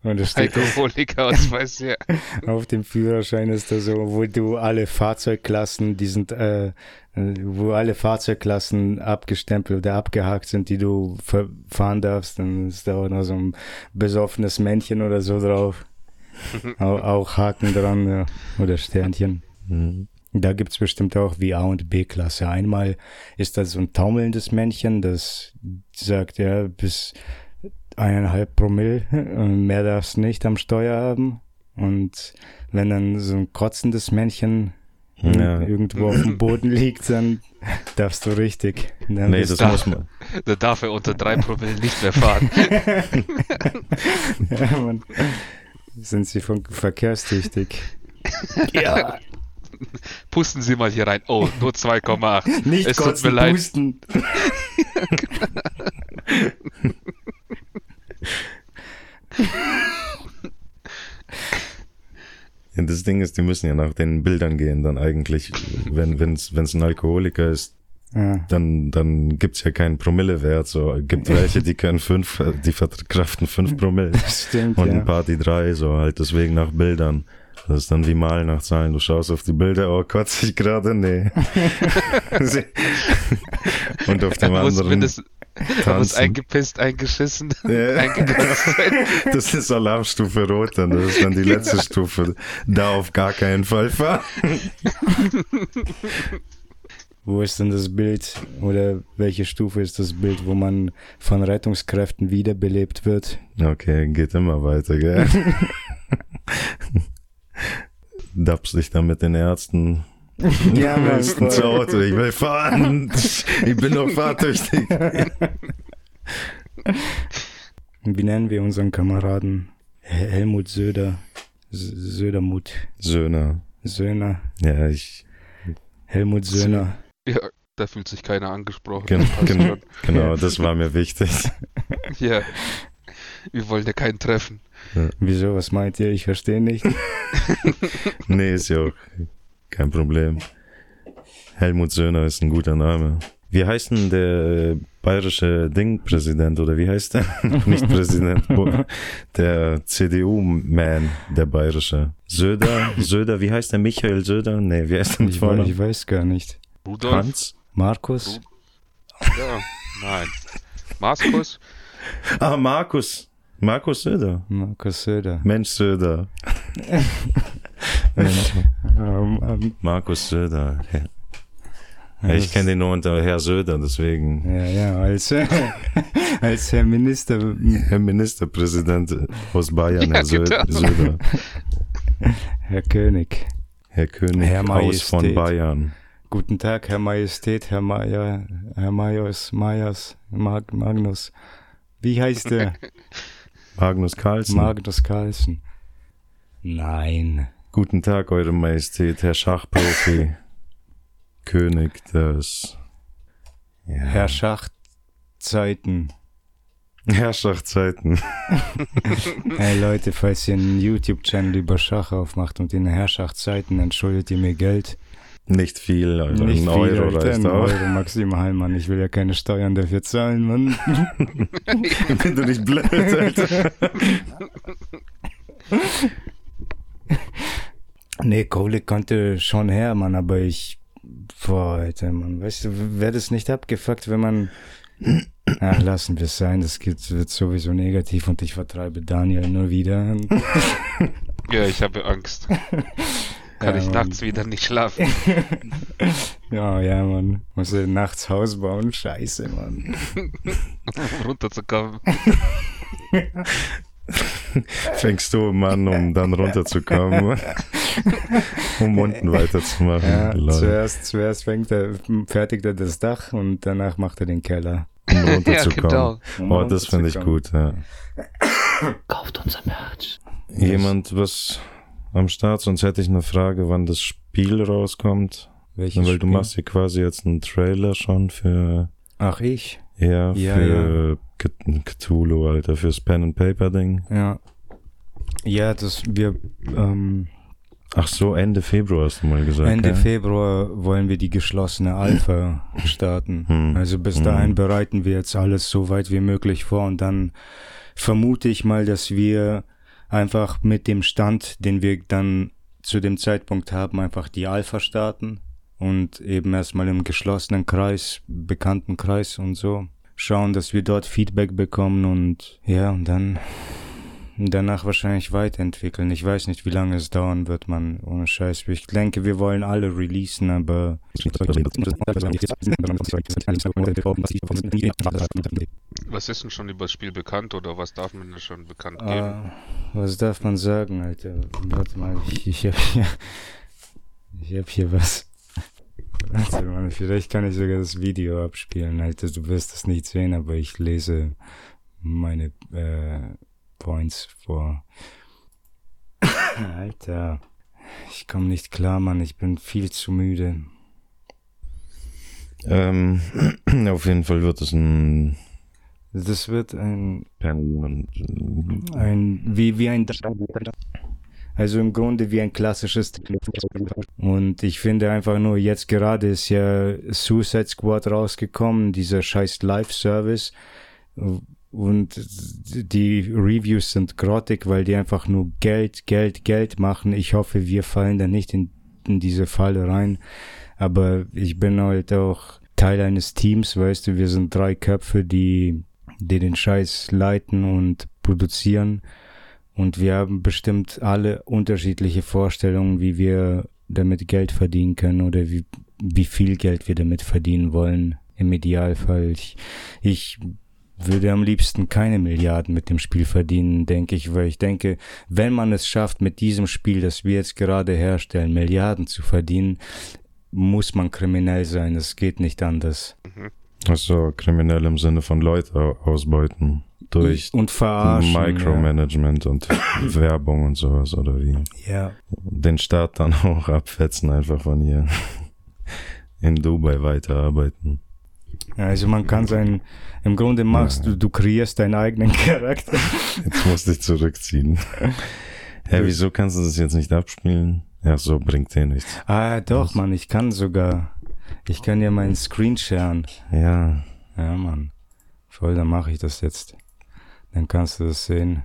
Und da steht das, Alkoholiker und weiß ja. auf dem Führerschein ist da so, wo du alle Fahrzeugklassen, die sind, äh, wo alle Fahrzeugklassen abgestempelt oder abgehakt sind, die du fahren darfst, dann ist da auch noch so ein besoffenes Männchen oder so drauf. auch, auch Haken dran, ja. oder Sternchen. Mhm. Da gibt's bestimmt auch wie A und B-Klasse. Einmal ist das so ein taumelndes Männchen, das sagt, ja, bis eineinhalb Promille, und mehr darfst nicht am Steuer haben. Und wenn dann so ein kotzendes Männchen Ja. irgendwo auf dem Boden liegt, dann darfst du richtig. Dann Nee, das da- muss man. Da darf er unter drei Promille nicht mehr fahren. ja, man, sind sie von verkehrstüchtig. ja, Pusten Sie mal hier rein. Oh, nur 2,8. nicht Es tut mir leid. pusten. Ja, das Ding ist, die müssen ja nach den Bildern gehen, dann eigentlich, wenn wenn's wenn's ein Alkoholiker ist, Ja. dann dann gibt's ja keinen Promillewert. So gibt welche, die können fünf, die verkraften fünf Promille Stimmt, und ja. ein Party drei, so halt deswegen nach Bildern. Das ist dann wie Malen nach Zahlen. Du schaust auf die Bilder, oh, kotze ich gerade? Nee. und auf dem anderen da muss eingepisst, eingeschissen, Ja. eingekotzt sein. Das ist Alarmstufe Rot, dann das ist dann die letzte Stufe. Da auf gar keinen Fall fahren. Wo ist denn das Bild oder welche Stufe ist das Bild, wo man von Rettungskräften wiederbelebt wird? Okay, geht immer weiter, gell? Dappst dich dann mit den Ärzten. Ja, Mann, ins Auto, ich will fahren. Ich bin noch fahrtüchtig. Wie nennen wir unseren Kameraden? Hel- Helmut Söder. Södermut. Söhne. Söhner. Ja, ich, Helmut Söhner. Ja, da fühlt sich keiner angesprochen. Gen- gen- schon. genau, das war mir wichtig. Ja. Wir wollen ja keinen treffen. Wieso, was meint ihr? Ich verstehe nicht. Nee, ist ja auch kein Problem. Helmut Söhner ist ein guter Name. Wie heißt denn der bayerische Ding-Präsident oder wie heißt der? Nicht Präsident, der CDU-Man, der bayerische. Söder, Söder, wie heißt der? Michael Söder? Nee, wie heißt der Ich, weiß- ich weiß gar nicht. Rudolf? Hans? Markus? Ja, nein. Markus? Ah, Markus. Markus Söder. Markus Söder. Mensch Söder. Ähm, ähm, Markus Söder. Ja. Ich kenne den nur unter Herr Söder, deswegen. Ja, ja, als, als Herr Minister. Herr Ministerpräsident aus Bayern, Ja, Herr Sö genau. Söder. Herr König. Herr König Herr aus von. Bayern. Guten Tag, Herr Majestät, Herr Meier, Herr Majos, Meyers, Mag, Magnus. Wie heißt der? Magnus Carlsen. Magnus Carlsen. Nein. Guten Tag, Eure Majestät, Herr Schachprofi. König des ja. Herr Schachtzeiten. Herrschaftszeiten. Hey Leute, falls ihr einen YouTube-Channel über Schach aufmacht und in Herrschaftszeiten, dann schuldet ihr mir Geld. Nicht viel, Alter. Nicht ein viel, Euro Alter, reicht ein. Euro maximal, Mann. Ich will ja keine Steuern dafür zahlen, Mann. Bin du nicht blöd, Alter? Nee, Kohle konnte schon her, Mann, aber ich. Boah, Alter, Mann. Weißt du, wäre das nicht abgefuckt, wenn man. Ach, lassen wir es sein, das geht, wird sowieso negativ und ich vertreibe Daniel nur wieder. Ja, ich habe Angst. Kann Ja, ich Mann. nachts wieder nicht schlafen. Ja, ja, Mann. Muss er nachts Haus bauen? Scheiße, Mann. um runterzukommen. Fängst du an, um dann runterzukommen. um unten weiterzumachen. Ja, zuerst, zuerst fängt er, fertigt er das Dach und danach macht er den Keller. Um ja, runterzukommen. genau. Um Oh, das finde ich gut, ja. Kauft unser Merch. Jemand was am Start, sonst hätte ich eine Frage, wann das Spiel rauskommt. Welches Weil du Spiel? machst hier quasi jetzt einen Trailer schon für, Ach, ich? ja, Ja, für Ct- Cthulhu, Alter, fürs Pen and Paper Ding. Ja. Ja, das, wir, ähm, Ach so, Ende Februar hast du mal gesagt. Ende gell? Februar wollen wir die geschlossene Alpha starten. Hm. Also bis Hm. dahin bereiten wir jetzt alles so weit wie möglich vor und dann vermute ich mal, dass wir einfach mit dem Stand, den wir dann zu dem Zeitpunkt haben, einfach die Alpha starten und eben erstmal im geschlossenen Kreis, bekannten Kreis und so schauen, dass wir dort Feedback bekommen und ja, und dann danach wahrscheinlich weiterentwickeln. Ich weiß nicht, wie lange es dauern wird, man, ohne Scheiß. Ich denke, wir wollen alle releasen, aber Was ist denn schon über das Spiel bekannt oder was darf man denn schon bekannt geben? Ah, was darf man sagen, Alter? Warte mal, ich, ich hab hier, ich hab hier was. Warte mal, vielleicht kann ich sogar das Video abspielen, Alter. Du wirst das nicht sehen, aber ich lese meine äh, Points vor. Alter, ich komme nicht klar, Mann. Ich bin viel zu müde. Ähm, auf jeden Fall wird es ein Das wird ein, äh, ein wie, wie ein, also im Grunde wie ein klassisches. Und ich finde einfach nur, jetzt gerade ist ja Suicide Squad rausgekommen, dieser scheiß Live-Service. Und die Reviews sind grottig, weil die einfach nur Geld, Geld, Geld machen. Ich hoffe, wir fallen da nicht in, in diese Falle rein. Aber ich bin halt auch Teil eines Teams, weißt du, wir sind drei Köpfe, die, die den Scheiß leiten und produzieren. Und wir haben bestimmt alle unterschiedliche Vorstellungen, wie wir damit Geld verdienen können oder wie, wie viel Geld wir damit verdienen wollen. Im Idealfall. Ich, ich würde am liebsten keine Milliarden mit dem Spiel verdienen, denke ich, weil ich denke, wenn man es schafft, mit diesem Spiel, das wir jetzt gerade herstellen, Milliarden zu verdienen, muss man kriminell sein. Es geht nicht anders. also kriminell im Sinne von Leute au- ausbeuten durch und verarschen. Micromanagement und Werbung und sowas oder wie. Ja. Den Staat dann auch abfetzen, einfach von hier in Dubai weiterarbeiten. Ja. Also man kann sein, im Grunde machst du, du kreierst deinen eigenen Charakter. Jetzt musst du dich zurückziehen. Hä, wieso kannst du das jetzt nicht abspielen? Ja, so bringt dir nichts. Ah, doch, Mann, ich kann sogar. Ich kann ja meinen Screen sharen. Ja, Ja, Mann. Voll, dann mache ich das jetzt. Dann kannst du das sehen.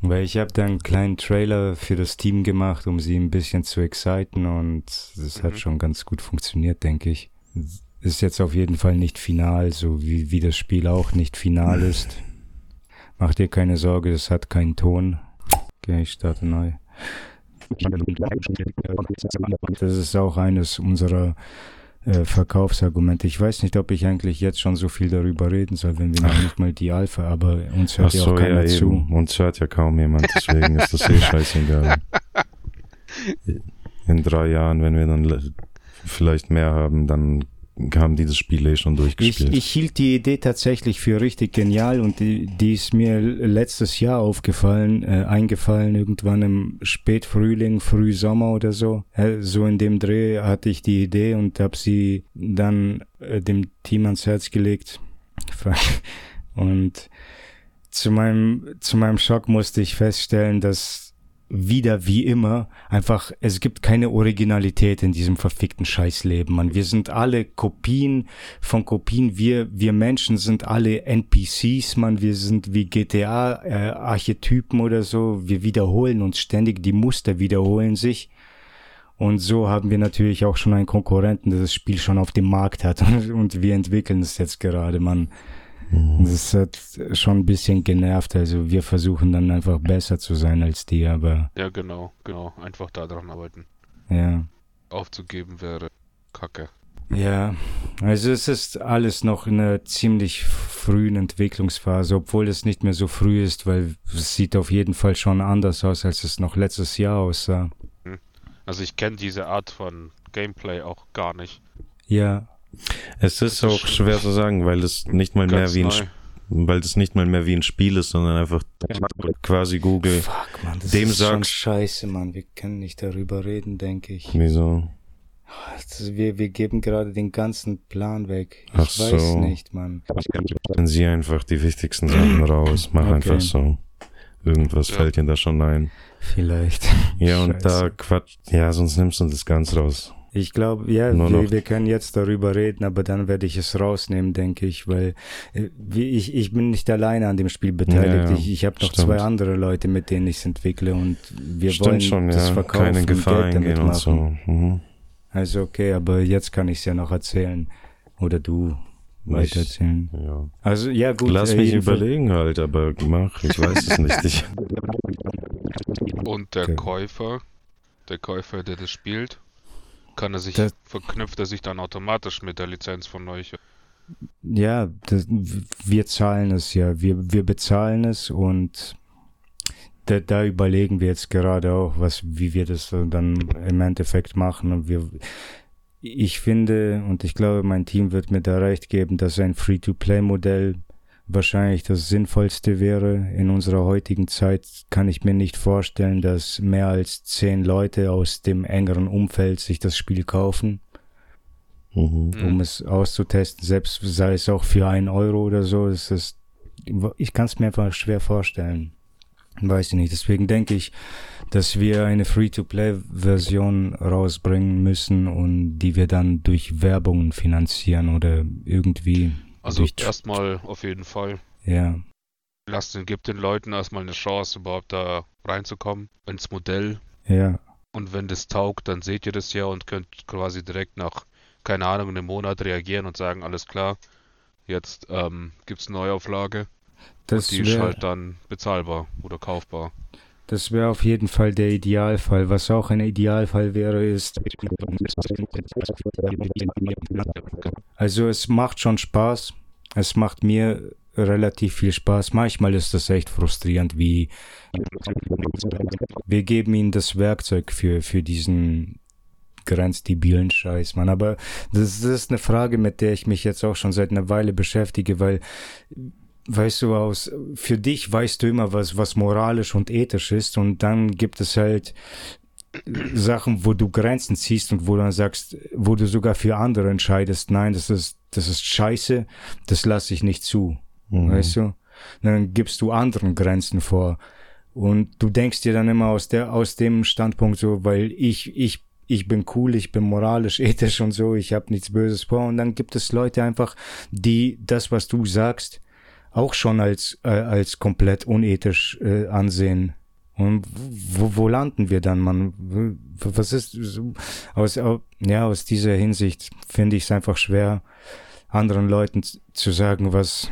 Weil ich habe da einen kleinen Trailer für das Team gemacht, um sie ein bisschen zu exciten und das hat Mhm. schon ganz gut funktioniert, denke ich. Ist jetzt auf jeden Fall nicht final, so wie, wie das Spiel auch nicht final ist. Mach dir keine Sorge, das hat keinen Ton. Okay, ich starte neu. Das ist auch eines unserer äh, Verkaufsargumente. Ich weiß nicht, ob ich eigentlich jetzt schon so viel darüber reden soll, wenn wir noch nicht mal die Alpha, aber uns hört ach ja so, auch keiner ja, zu. eben. Uns hört ja kaum jemand, deswegen ist das eh scheißegal. In drei Jahren, wenn wir dann le- vielleicht mehr haben, dann haben die das Spiel eh schon Ich, durchgespielt. ich hielt die Idee tatsächlich für richtig genial und die, die ist mir letztes Jahr aufgefallen, äh, eingefallen, irgendwann im Spätfrühling, Frühsommer oder so. Äh, so in dem Dreh hatte ich die Idee und habe sie dann äh, dem Team ans Herz gelegt. Und zu meinem, zu meinem Schock musste ich feststellen, dass wieder wie immer einfach, es gibt keine Originalität in diesem verfickten Scheißleben, man. Wir sind alle Kopien von Kopien. Wir, wir Menschen sind alle NPCs, man. Wir sind wie GTA, äh, Archetypen oder so. Wir wiederholen uns ständig. Die Muster wiederholen sich. Und so haben wir natürlich auch schon einen Konkurrenten, der das Spiel schon auf dem Markt hat. Und wir entwickeln es jetzt gerade, man. Das hat schon ein bisschen genervt. Also wir versuchen dann einfach besser zu sein als die, aber Ja, genau, genau. Einfach da dran arbeiten. ja. Aufzugeben wäre Kacke. Ja, also es ist alles noch in einer ziemlich frühen Entwicklungsphase, obwohl es nicht mehr so früh ist, weil es sieht auf jeden Fall schon anders aus, als es noch letztes Jahr aussah. Also ich kenne diese Art von Gameplay auch gar nicht. Ja, es ist auch ist schwer zu sagen, weil es nicht mal mehr wie ein neu. Weil das nicht mal mehr wie ein Spiel ist, sondern einfach quasi Google. fuck, man, das Dem ist schon sagst- scheiße, man. Wir können nicht darüber reden, denke ich. Wieso? Wir, wir geben gerade den ganzen Plan weg. Ich Ach weiß so. nicht, man. Dann sieh einfach die wichtigsten Sachen raus. Mach Okay. einfach so. Irgendwas Ja. fällt dir da schon ein. Vielleicht. Ja, und da Scheiße. Quatsch. Ja, sonst nimmst du das ganz raus. Ich glaube, ja, wir, wir können jetzt darüber reden, aber dann werde ich es rausnehmen, denke ich, weil äh, wie ich, ich bin nicht alleine an dem Spiel beteiligt. Ja, ja, ich ich habe noch stimmt. zwei andere Leute, mit denen ich es entwickle und wir Stimmt wollen schon, das ja. verkaufen Keine und Gefahr Geld damit und machen. so. Mhm. Also okay, aber jetzt kann ich es ja noch erzählen. Oder du weiter erzählen. Ja. Also ja gut. Lass äh, mich überlegen halt, aber mach, ich weiß es nicht. Ich, Und der Okay. Käufer, der Käufer, der das spielt, kann er sich, Das- verknüpft er sich dann automatisch mit der Lizenz von euch. Ja, das, wir zahlen es ja. Wir, wir bezahlen es und da, da überlegen wir jetzt gerade auch, was, wie wir das dann im Endeffekt machen. Und wir, ich finde, und ich glaube, mein Team wird mir da recht geben, dass ein Free-to-Play-Modell wahrscheinlich das Sinnvollste wäre. In unserer heutigen Zeit kann ich mir nicht vorstellen, dass mehr als zehn Leute aus dem engeren Umfeld sich das Spiel kaufen. Mhm. Mhm. um es auszutesten, selbst sei es auch für einen Euro oder so, ist es, ich kann es mir einfach schwer vorstellen. Weiß ich nicht. Deswegen denke ich, dass wir eine Free-to-Play-Version rausbringen müssen und die wir dann durch Werbungen finanzieren oder irgendwie Also durch, erstmal auf jeden Fall. ja, Lasst den, gibt den Leuten erstmal eine Chance, überhaupt da reinzukommen ins Modell. ja, Und wenn das taugt, dann seht ihr das ja und könnt quasi direkt nach, keine Ahnung, einem Monat reagieren und sagen, alles klar, jetzt ähm, gibt's eine Neuauflage. das Die ist wäre halt dann bezahlbar oder kaufbar. Das wäre auf jeden Fall der Idealfall. Was auch ein Idealfall wäre, ist, Also es macht schon Spaß. Es macht mir relativ viel Spaß. Manchmal ist das echt frustrierend, wie wir geben ihnen das Werkzeug für, für diesen grenzdebilen Scheiß, Mann. Aber das, das ist eine Frage, mit der ich mich jetzt auch schon seit einer Weile beschäftige, weil weißt du, aus, für dich weißt du immer, was, was moralisch und ethisch ist und dann gibt es halt Sachen, wo du Grenzen ziehst und wo du dann sagst, wo du sogar für andere entscheidest, nein, das ist, das ist scheiße, das lasse ich nicht zu. Mhm. Weißt du? Dann gibst du anderen Grenzen vor. Und du denkst dir dann immer aus der, aus dem Standpunkt so, weil ich, ich, ich bin cool, ich bin moralisch, ethisch und so, ich habe nichts Böses vor. Und dann gibt es Leute einfach, die das, was du sagst, auch schon als, äh, als komplett unethisch äh, ansehen. Und wo, wo landen wir dann, Mann? W- Was ist aus, au- ja, aus dieser Hinsicht finde ich es einfach schwer, anderen Leuten zu sagen, was,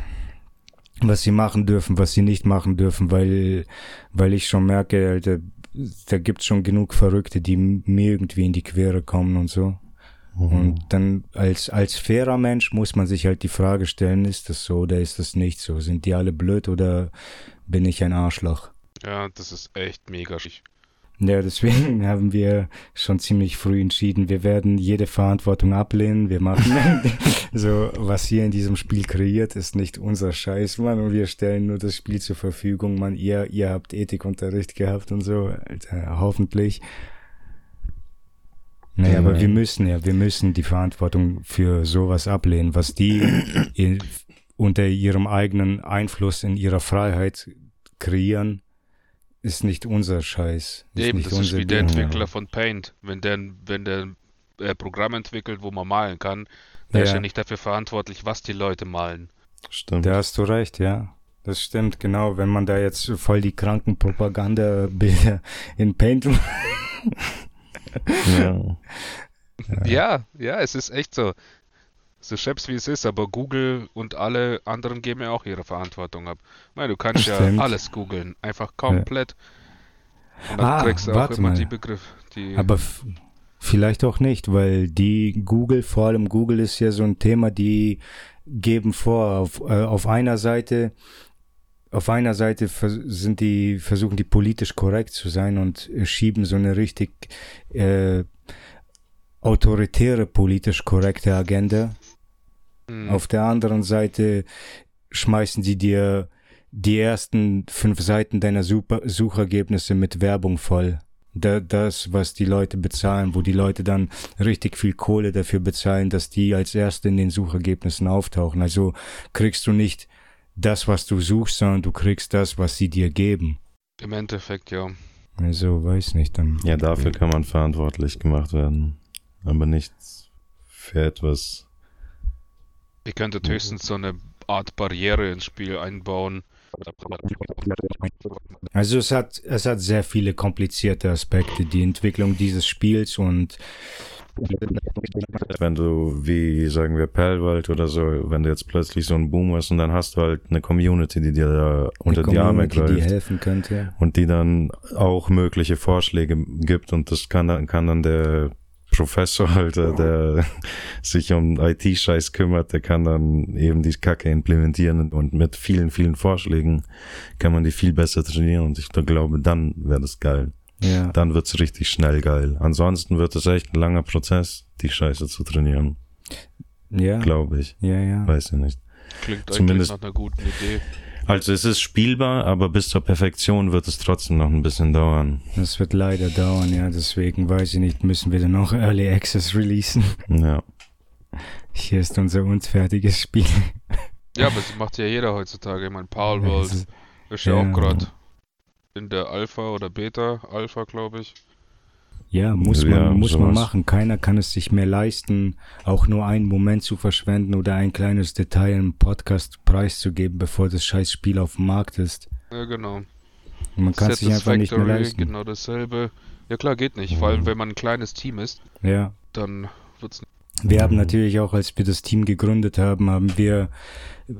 was sie machen dürfen, was sie nicht machen dürfen, weil, weil ich schon merke, Alter, da gibt's schon genug Verrückte, die mir irgendwie in die Quere kommen und so. Und dann als, als fairer Mensch muss man sich halt die Frage stellen, ist das so oder ist das nicht so? Sind die alle blöd oder bin ich ein Arschloch? Ja, das ist echt mega schick. Ja, deswegen haben wir schon ziemlich früh entschieden, wir werden jede Verantwortung ablehnen. Wir machen so, was hier in diesem Spiel kreiert, ist nicht unser Scheiß, Mann. Und wir stellen nur das Spiel zur Verfügung, Mann. Ihr, ihr habt Ethikunterricht gehabt und so, Alter, hoffentlich. Naja, aber wir müssen ja, wir müssen die Verantwortung für sowas ablehnen, was die in, unter ihrem eigenen Einfluss in ihrer Freiheit kreieren, ist nicht unser Scheiß. Ist Eben, nicht das ist wie der. Entwickler von Paint. Wenn der, wenn der äh, Programm entwickelt, wo man malen kann, der ist Ja. ja nicht dafür verantwortlich, was die Leute malen. Stimmt. Da hast du recht, ja. Das stimmt, genau. Wenn man da jetzt voll die kranken Propagandabilder in Paint Ja. Ja, ja, es ist echt so. So scheps wie es ist, aber Google und alle anderen geben ja auch ihre Verantwortung ab. Meine, du kannst ja Stimmt. alles googeln, einfach komplett. Und dann Ah, kriegst du auch warte immer mal. die Begriffe, die Aber vielleicht auch nicht, weil die Google, vor allem Google ist ja so ein Thema, die geben vor, auf, äh, auf einer Seite, auf einer Seite sind die, versuchen die politisch korrekt zu sein und schieben so eine richtig äh, autoritäre politisch korrekte Agenda. Hm, Auf der anderen Seite schmeißen sie dir die ersten fünf Seiten deiner Super Suchergebnisse mit Werbung voll. Da, das, was die Leute bezahlen, wo die Leute dann richtig viel Kohle dafür bezahlen, dass die als Erste in den Suchergebnissen auftauchen. Also kriegst du nicht das, was du suchst, sondern du kriegst das, was sie dir geben. Im Endeffekt, ja. Also, weiß nicht, dann. ja, dafür kann man verantwortlich gemacht werden. Aber nicht für etwas. Ihr könntet höchstens so eine Art Barriere ins Spiel einbauen. Also es hat, es hat sehr viele komplizierte Aspekte, die Entwicklung dieses Spiels und Wenn du, wie sagen wir, Perlwald oder so, wenn du jetzt plötzlich so einen Boom hast und dann hast du halt eine Community, die dir da unter eine die Arme Community, die greift helfen könnte. und die dann auch mögliche Vorschläge gibt und das kann dann, kann dann der Professor halt, äh, der sich um IT-Scheiß kümmert, der kann dann eben die Kacke implementieren und mit vielen, vielen Vorschlägen kann man die viel besser trainieren und ich glaube, dann wäre das geil. Ja. Dann wird's richtig schnell geil. Ansonsten wird es echt ein langer Prozess, die Scheiße zu trainieren, Ja. glaube ich. Ja, ja. Weiß ich nicht. Klingt Zumindest- eigentlich nach einer guten Idee. Also es ist spielbar, aber bis zur Perfektion wird es trotzdem noch ein bisschen dauern. Das wird leider dauern, ja. Deswegen weiß ich nicht, müssen wir dann noch Early Access releasen. Ja. Hier ist unser unfertiges Spiel. Ja, aber das macht ja jeder heutzutage. Ich meine, Paul Ja, World das ist- ist ja ja. auch gerade in der Alpha oder Beta, Alpha, glaube ich. Ja, muss man, Ja, muss man machen. Keiner kann es sich mehr leisten, auch nur einen Moment zu verschwenden oder ein kleines Detail im Podcast preiszugeben, bevor das scheiß Spiel auf dem Markt ist. Ja, genau. Man kann es sich einfach nicht mehr leisten. genau dasselbe. Ja klar, geht nicht. Vor allem, wenn man ein kleines Team ist, Ja. dann wird's Wir haben natürlich auch, als wir das Team gegründet haben, haben wir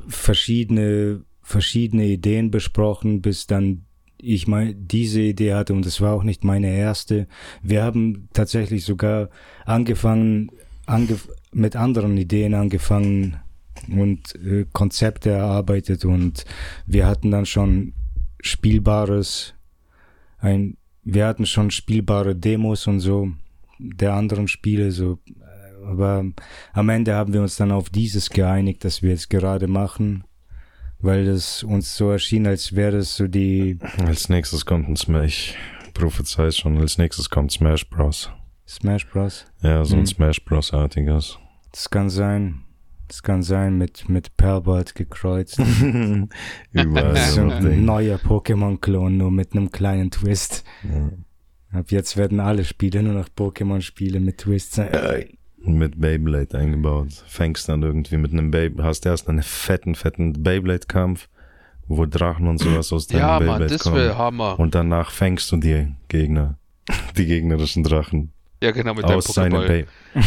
verschiedene, verschiedene Ideen besprochen, bis dann ich mal diese Idee hatte und es war auch nicht meine erste. Wir haben tatsächlich sogar angefangen, angef mit anderen Ideen angefangen und äh, Konzepte erarbeitet und wir hatten dann schon spielbares, ein, wir hatten schon spielbare Demos und so der anderen Spiele, so aber am Ende haben wir uns dann auf dieses geeinigt, das wir jetzt gerade machen, weil das uns so erschien, als wäre das so die Als nächstes kommt ein Smash. Ich prophezei schon, als nächstes kommt Smash Bros. Smash Bros. Ja, so ein Mhm. Smash Bros-artiges. Das kann sein. Das kann sein mit, mit Perlbart gekreuzt. Überall so ein neuer Pokémon-Klon, nur mit einem kleinen Twist. Ja. Ab jetzt werden alle Spiele nur noch Pokémon-Spiele mit Twists sein. Mit Beyblade eingebaut. Fängst dann irgendwie mit einem Beyblade, hast erst einen fetten, fetten Beyblade-Kampf, wo Drachen und sowas aus deinem Ja, Beyblade Mann, das kommen. wäre Hammer. Und danach fängst du die Gegner, die gegnerischen Drachen, ja, genau, mit deinem aus seinem Pokéball. Bey.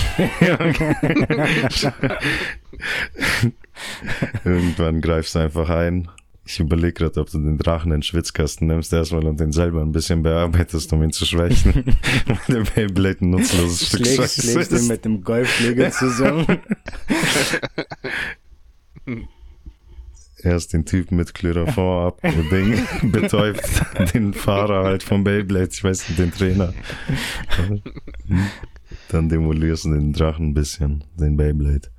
Irgendwann greifst du einfach ein. Ich überlege gerade, ob du den Drachen in den Schwitzkasten nimmst erstmal und den selber ein bisschen bearbeitest, um ihn zu schwächen. Weil der Beyblade ein nutzloses Stück Schlägst, Scheiße schlägst ist. mit dem Golfschläger zusammen. Erst den Typen mit Chloroform ab, Ding betäubt den Fahrer halt vom Beyblade, ich weiß nicht, den Trainer. Dann demolierst du den Drachen ein bisschen, den Beyblade.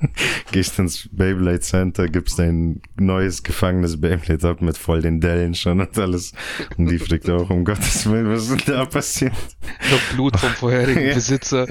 Gehst ins Beyblade Center, gibst ein neues gefangenes Beyblade ab mit voll den Dellen schon und alles. Und die fragt auch, um Gottes Willen, was ist denn da passiert? Noch Blut vom vorherigen Ja. Besitzer.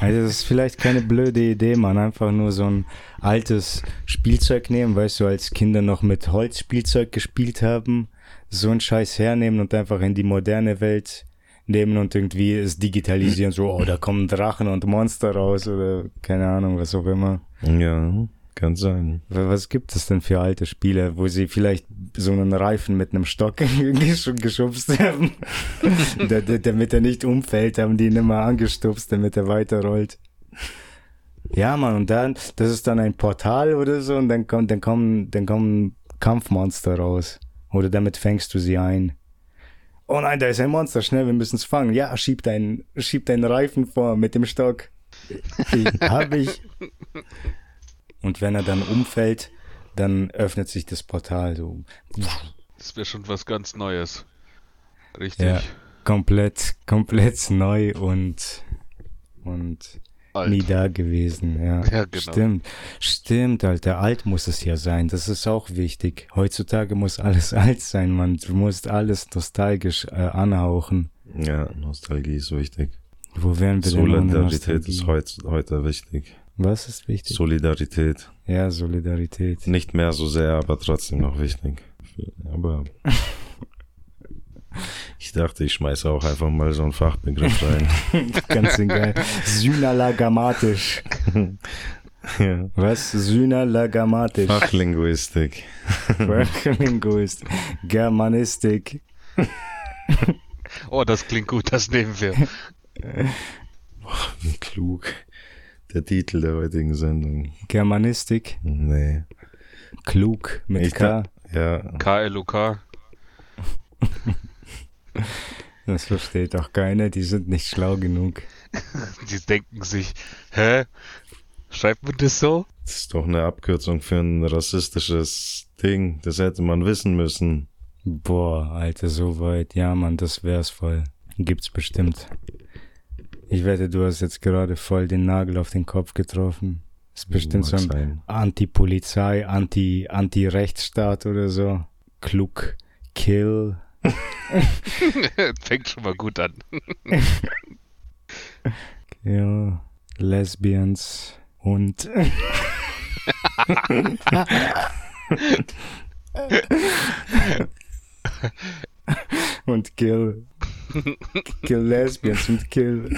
Also das ist vielleicht keine blöde Idee, man. Einfach nur so ein altes Spielzeug nehmen, weißt du, als Kinder noch mit Holzspielzeug gespielt haben, so einen Scheiß hernehmen und einfach in die moderne Welt nehmen und irgendwie es digitalisieren, so, oh, da kommen Drachen und Monster raus oder keine Ahnung, was auch immer. Ja, kann sein. Wa- Was gibt es denn für alte Spiele, wo sie vielleicht so einen Reifen mit einem Stock gesch- geschubst haben? Da- da- damit er nicht umfällt, haben die ihn immer angestupst, damit er weiterrollt. Ja, Mann, und dann, das ist dann ein Portal oder so, und dann kommt, dann kommen, dann kommen Kampfmonster raus. Oder damit fängst du sie ein. Oh nein, da ist ein Monster, schnell, wir müssen es fangen. Ja, schieb deinen, schieb deinen Reifen vor mit dem Stock. Ich, hab ich. Und wenn er dann umfällt, dann öffnet sich das Portal so Das wäre schon was ganz Neues. Richtig. Ja. komplett, komplett neu und, und Alt. nie da gewesen. Ja, Ja, genau. stimmt. Stimmt, Alter. Alt muss es ja sein. Das ist auch wichtig. Heutzutage muss alles alt sein, man. Du musst alles nostalgisch äh, anhauchen. Ja, Nostalgie ist wichtig. Wo wären wir denn Solidarität ist Nostalgie? heut, heute wichtig. Was ist wichtig? Solidarität. ja, Solidarität. Nicht mehr so sehr, aber trotzdem noch wichtig. Aber ich dachte, ich schmeiße auch einfach mal so einen Fachbegriff rein. Ganz geil. Synalagamatisch. ja. Was? Synalagamatisch. Fachlinguistik. Linguist. Germanistik. Oh, das klingt gut, das nehmen wir. Wie klug. Der Titel der heutigen Sendung. Germanistik. Nee. Klug mit Ich K. Ja, KLUK. Das versteht auch keiner. Die sind nicht schlau genug. Die denken sich, hä? Schreibt man das so? das ist doch eine Abkürzung für ein rassistisches Ding. Das hätte man wissen müssen. Boah, Alter, so weit. Ja, Mann, das wär's voll. Gibt's bestimmt. Ich wette, du hast jetzt gerade voll den Nagel auf den Kopf getroffen. Ist bestimmt so ein. Anti-Polizei, Anti, Anti-Rechtsstaat oder so. Klug, Kill. Fängt schon mal gut an. Ja, Lesbians und und kill kill Lesbians und kill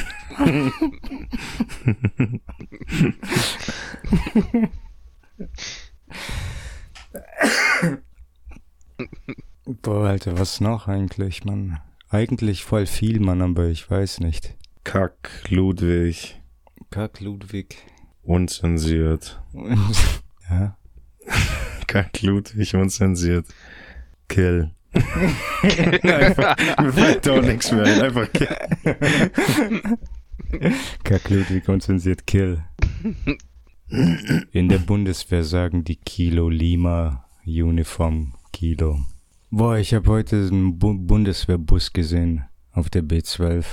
Boah, Alter, was noch eigentlich, Mann? Eigentlich voll viel, Mann, aber ich weiß nicht. Kack, Ludwig, Kack Ludwig. unzensiert. ja. Kack, Ludwig, unzensiert. Kill. Einfach, Mir fällt auch nichts mehr ein. Einfach kill. Kack Ludwig unzensiert Kill. In der Bundeswehr sagen die Kilo Lima Uniform Kilo. Boah, ich habe heute einen Bu Bundeswehrbus gesehen auf der B12.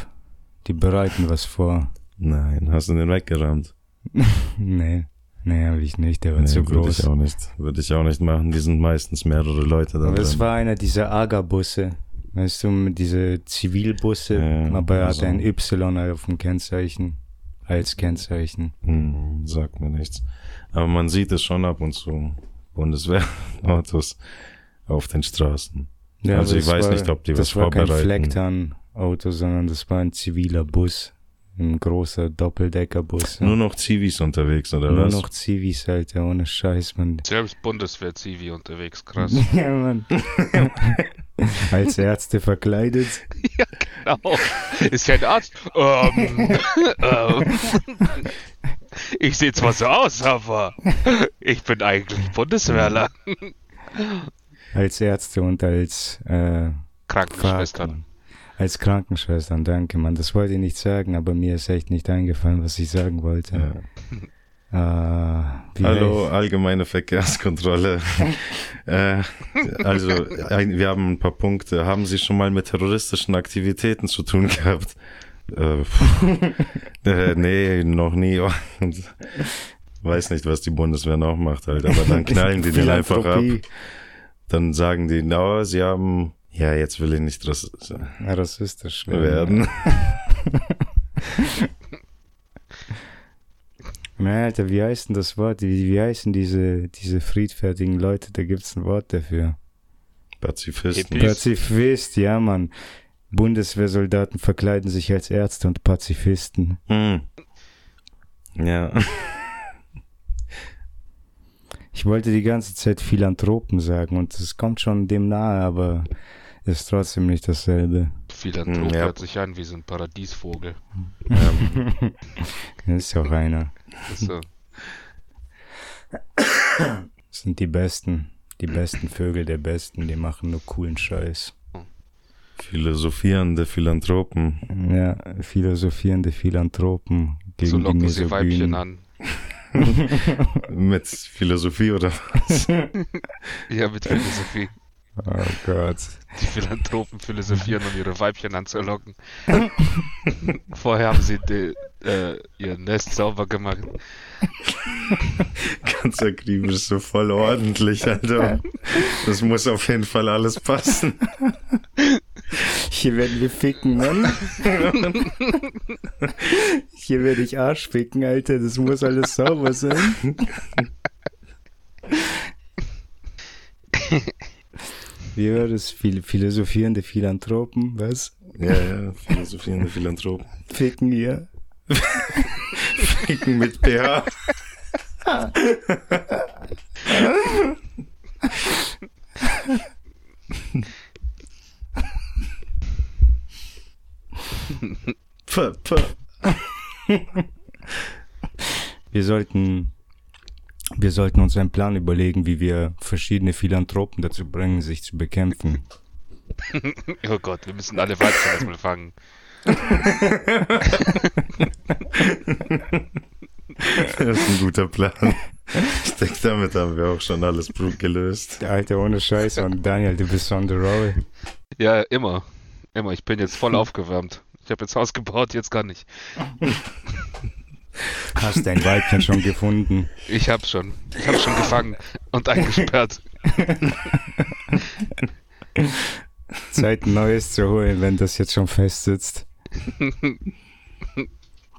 Die bereiten was vor. Nein, hast du den weggerammt? Nee, nee, habe ich nicht. Der war Nee, zu Würde groß. ich auch nicht. Würde ich auch nicht machen. Die sind meistens mehrere Leute da Aber es war einer dieser AGA-Busse. Weißt du, diese Zivilbusse, Ja, aber er also- hatte ein Y auf dem Kennzeichen. Als Kennzeichen. Hm, sagt mir nichts. Aber man sieht es schon ab und zu. Bundeswehrautos auf den Straßen. Also aber ich weiß war, nicht, ob die das was war kein vorbereiten. Flecktarn-Auto, sondern das war ein ziviler Bus. Ein großer Doppeldeckerbus. Nur noch Zivis unterwegs, oder Nur was? noch Zivis, Alter, ohne Scheiß, Mann. Selbst Bundeswehr-Zivi unterwegs, krass. Ja, Mann. Als Ärzte verkleidet. ja, genau. Ist ja ein Arzt. Ähm, ähm. Ich sehe zwar so aus, aber ich bin eigentlich Bundeswehrler. Als Ärzte und als äh, Krankenschwestern. Als Krankenschwestern, danke, Mann. Das wollte ich nicht sagen, aber mir ist echt nicht eingefallen, was ich sagen wollte. Ja. Äh, wie Hallo, heißt- allgemeine Verkehrskontrolle. äh, also, ein, wir haben ein paar Punkte. Haben Sie schon mal mit terroristischen Aktivitäten zu tun gehabt? Äh, äh, nee, noch nie. Weiß nicht, was die Bundeswehr noch macht halt, aber dann knallen die den einfach ab. Dann sagen die, na, sie haben, ja, jetzt will ich nicht rass rassistisch werden. Na, Alter, wie heißt denn das Wort? Wie, wie heißen diese, diese friedfertigen Leute? Da gibt's ein Wort dafür. Pazifisten. Pazifist, ja, Mann. Bundeswehrsoldaten verkleiden sich als Ärzte und Pazifisten. Hm. Ja. Ich wollte die ganze Zeit Philanthropen sagen und es kommt schon dem nahe, aber ist trotzdem nicht dasselbe. Philanthrop Ja. hört sich an wie so ein Paradiesvogel. ähm, Das ist ja auch einer. So. Das sind die Besten. Die besten Vögel der Besten, die machen nur coolen Scheiß. philosophierende Philanthropen. Ja, philosophierende Philanthropen gegen so die locken sie Weibchen an. Mit Philosophie oder was? Ja, mit Philosophie. Oh Gott. Die Philanthropen philosophieren, um ihre Weibchen anzulocken. Vorher haben sie die, äh, ihr Nest sauber gemacht. Ganz akribisch, so voll ordentlich, Alter. Das muss auf jeden Fall alles passen. Hier werden wir ficken, Mann. Hier werde ich Arsch ficken, Alter. Das muss alles sauber sein. Wie war das? Phil philosophierende Philanthropen, was? Ja, ja, philosophierende Philanthropen. Ficken hier. Ficken mit PH. Puh, puh. Wir sollten, wir sollten uns einen Plan überlegen, wie wir verschiedene Philanthropen dazu bringen, sich zu bekämpfen. Oh Gott, wir müssen alle Weibchen erstmal fangen. Das ist ein guter Plan. Ich denke, damit haben wir auch schon alles gut gelöst. Alter, ohne Scheiß. Und Daniel, du bist on the roll. Ja, immer. Immer. Ich bin jetzt voll aufgewärmt. Ich habe jetzt Haus gebaut, jetzt gar nicht. Hast dein Weibchen schon gefunden? Ich hab's schon. Ich hab's schon gefangen und eingesperrt. Zeit, ein neues zu holen, wenn das jetzt schon fest sitzt.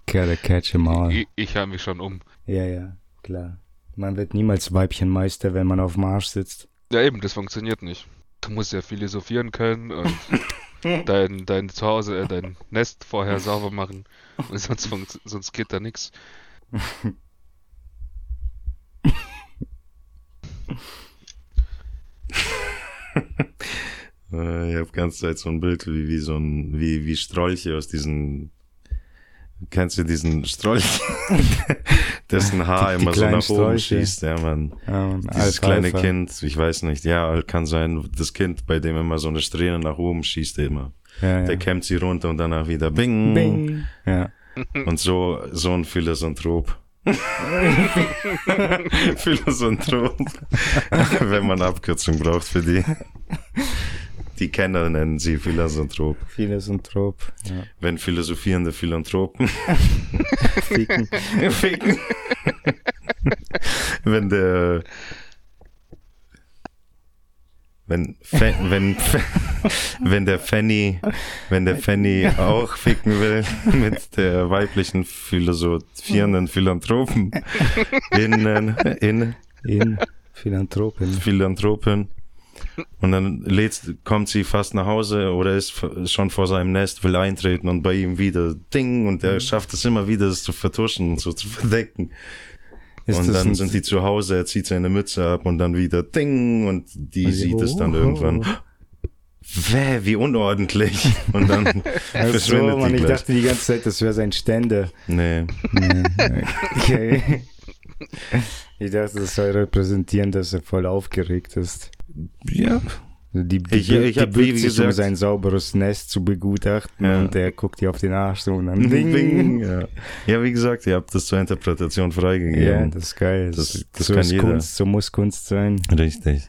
Gotta catch 'em all. Ich, ich höre mich schon um. Ja, ja, klar. Man wird niemals Weibchenmeister, wenn man auf dem Arsch sitzt. Ja, eben, das funktioniert nicht. Du musst ja philosophieren können und dein, dein Zuhause, äh, dein Nest vorher sauber machen. Und sonst, sonst geht da nichts. Äh, Ich habe ganze Zeit so ein Bild wie, wie so ein, wie, wie Strolche aus diesen, kennst du diesen Strolch, dessen Haar Die- die immer so kleinen nach oben schießt, ja, man. Ja, Dieses Alpha, kleine Alpha. Kind, ich weiß nicht, ja, kann sein, das Kind, bei dem immer so eine Strähne nach oben schießt immer. Ja, ja. Der kämmt sie runter und danach wieder bing. Bing. Ja. Und so, so ein Philosanthrop. Philosanthrop. Wenn man Abkürzung braucht für die. Die Kenner nennen sie Philosanthrop. Philosanthrop. Ja. Wenn philosophierende Philanthropen Ficken. ficken. Wenn der wenn Fe- wenn Fe- wenn der Fanny wenn der Fanny auch ficken will mit der weiblichen philosophierenden Philanthropen innen in In Philanthropin. Philanthropin und dann lädt, kommt sie fast nach Hause oder ist schon vor seinem Nest, will eintreten und bei ihm wieder Ding und er schafft es immer wieder, es zu vertuschen und so zu verdecken. Ist und dann sind die zu Hause, er zieht seine Mütze ab und dann wieder Ding und die sie, sieht es dann oh, irgendwann. oh. Wäh, wie unordentlich. Und dann Ach so, verschwindet Mann, die ich gleich. dachte die ganze Zeit, das wäre sein Ständer. Nee. Okay. Ich dachte, das soll repräsentieren, dass er voll aufgeregt ist. Ja. Die, die, Ich- ich die hab, bückt sich, um gesagt- sein sauberes Nest zu begutachten Ja. und er guckt ihr auf den Arsch so und dann ding. Ding. Ja. ja, wie gesagt, ihr habt das zur Interpretation Ja, freigegeben. das ist geil. Das- das so kann ist jeder. Kunst, so muss Kunst sein. Richtig.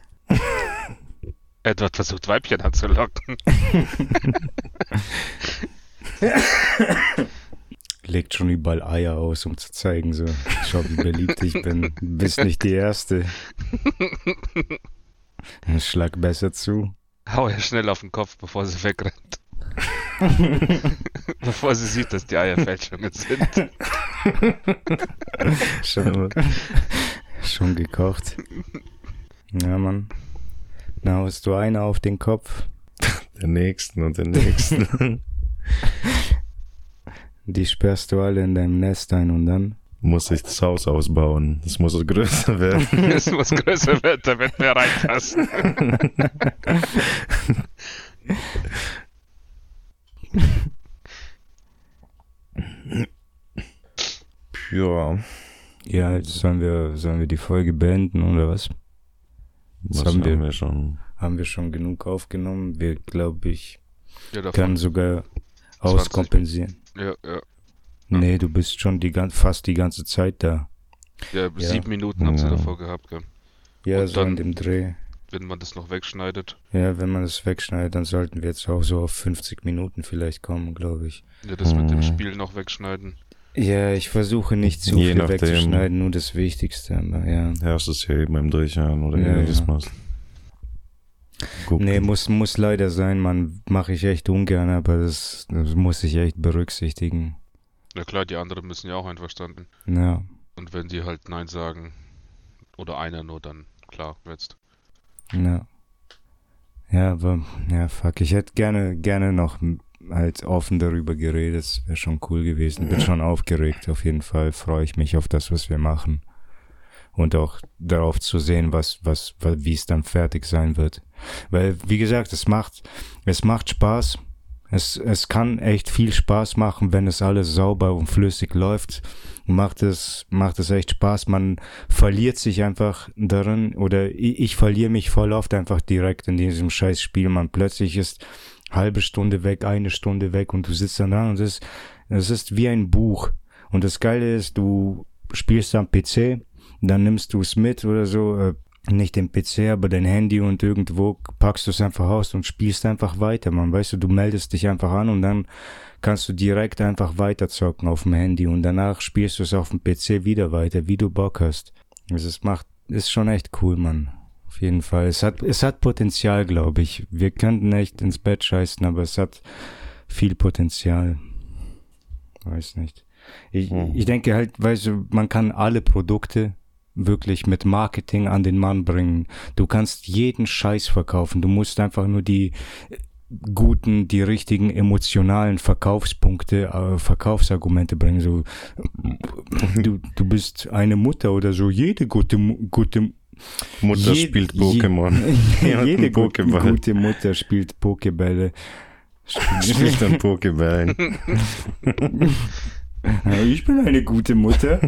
Edward versucht Weibchen anzulocken. Legt schon überall Eier aus, um zu zeigen, so, schau, wie beliebt ich bin. Du bist nicht die Erste. Schlag besser zu. Hau ihr schnell auf den Kopf, bevor sie wegrennt. bevor sie sieht, dass die Eier Fälschungen sind. Schon, schon gekocht. Ja, Mann. Na, haust du eine auf den Kopf. Den nächsten und den nächsten. Die sperrst du alle in deinem Nest ein und dann. Muss ich das Haus ausbauen. Es muss größer werden. Es muss größer werden, damit wir reinpassen. ja. Ja, jetzt sollen wir, sollen wir die Folge beenden oder was? Was haben haben wir- wir schon? Haben wir schon genug aufgenommen? Wir, glaube ich, Ja, können sogar 20. auskompensieren. Ja, ja. Nee, du bist schon die, fast die ganze Zeit da. ja, Ja. sieben Minuten haben sie Ja. davor gehabt, gell? Ja, Und so in dann- dem Dreh. Wenn man das noch wegschneidet. Ja, wenn man das wegschneidet, dann sollten wir jetzt auch so auf 50 Minuten vielleicht kommen, glaube ich. Ja, das mit dem Mhm. Spiel noch wegschneiden. Ja, ich versuche nicht zu Je viel nachdem. wegzuschneiden, nur das Wichtigste, aber ja. Hörst du es hier beim Durchhören oder Ja, wie du das ja. machst? Gucken. Nee, muss, muss leider sein, man. Mache ich echt ungern, aber das, das muss ich echt berücksichtigen. Na klar, die anderen müssen ja auch einverstanden. Ja, Und wenn die halt Nein sagen, oder einer nur, dann klar, jetzt. ja. Ja, aber, ja, fuck. Ich hätte gerne, gerne noch halt offen darüber geredet. Das wäre schon cool gewesen. Bin schon aufgeregt, auf jeden Fall. Freue ich mich auf das, was wir machen. Und auch darauf zu sehen, was, was, wa- wie es dann fertig sein wird. Weil, wie gesagt, es macht, es macht Spaß. Es, es kann echt viel Spaß machen, wenn es alles sauber und flüssig läuft. Macht es, macht es echt Spaß. Man verliert sich einfach darin oder ich, ich verliere mich voll oft einfach direkt in diesem scheiß Spiel. Man plötzlich ist halbe Stunde weg, eine Stunde weg und du sitzt dann da und es ist, es ist wie ein Buch. Und das Geile ist, du spielst am PC, dann nimmst du es mit oder so, äh, nicht den PC, aber dein Handy und irgendwo packst du es einfach aus und spielst einfach weiter, man. Weißt du, du meldest dich einfach an und dann kannst du direkt einfach weiter zocken auf dem Handy und danach spielst du es auf dem PC wieder weiter, wie du Bock hast. Also es macht, ist schon echt cool, Mann. Auf jeden Fall. Es hat, es hat Potenzial, glaube ich. Wir könnten echt ins Bett scheißen, aber es hat viel Potenzial. Weiß nicht. Ich, Mhm. ich denke halt, weißt du, man kann alle Produkte wirklich mit Marketing an den Mann bringen. Du kannst jeden Scheiß verkaufen. Du musst einfach nur die äh, guten, die richtigen emotionalen Verkaufspunkte, äh, Verkaufsargumente bringen. So, du, du bist eine Mutter oder so. Jede gute, gute Mutter Je- spielt je- Pokémon. Hat Jede einen gu- Pokéball. gute Mutter spielt Pokebälle. Spielt dann Pokéball. Ja, ich bin eine gute Mutter.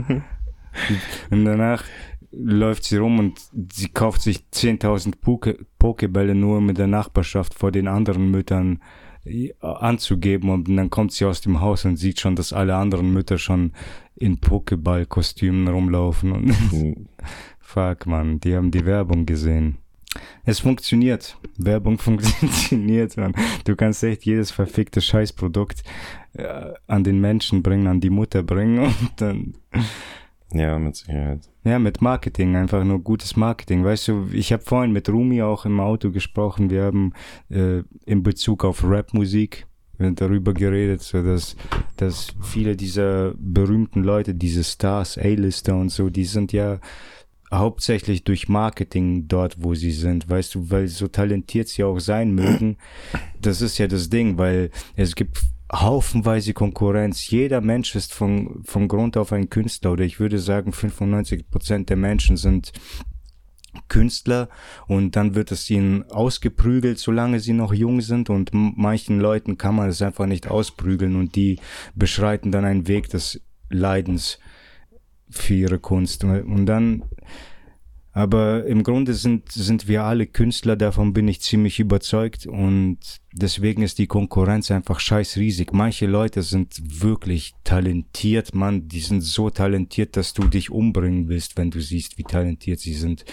Und danach läuft sie rum und sie kauft sich 10.000 Poke Pokebälle nur in der Nachbarschaft vor den anderen Müttern äh, anzugeben und dann kommt sie aus dem Haus und sieht schon, dass alle anderen Mütter schon in Pokéball-Kostümen rumlaufen und fuck man, die haben die Werbung gesehen. Es funktioniert. Werbung funktioniert, man. Du kannst echt jedes verfickte Scheißprodukt äh, an den Menschen bringen, an die Mutter bringen und dann Ja, mit Sicherheit. ja, mit Marketing, einfach nur gutes Marketing. Weißt du, ich habe vorhin mit Rumi auch im Auto gesprochen. Wir haben äh, in Bezug auf Rapmusik äh, darüber geredet, so dass, dass viele dieser berühmten Leute, diese Stars, A-Lister und so, die sind ja hauptsächlich durch Marketing dort, wo sie sind, weißt du, weil so talentiert sie auch sein mögen. Das ist ja das Ding, weil es gibt haufenweise Konkurrenz. Jeder Mensch ist von, von Grund auf ein Künstler oder ich würde sagen 95 Prozent der Menschen sind Künstler und dann wird es ihnen ausgeprügelt, solange sie noch jung sind und manchen Leuten kann man es einfach nicht ausprügeln und die beschreiten dann einen Weg des Leidens für ihre Kunst und dann aber im Grunde sind, sind wir alle Künstler, davon bin ich ziemlich überzeugt und deswegen ist die Konkurrenz einfach scheiß riesig. Manche Leute sind wirklich talentiert, Mann, die sind so talentiert, dass du dich umbringen willst, wenn du siehst, wie talentiert sie sind.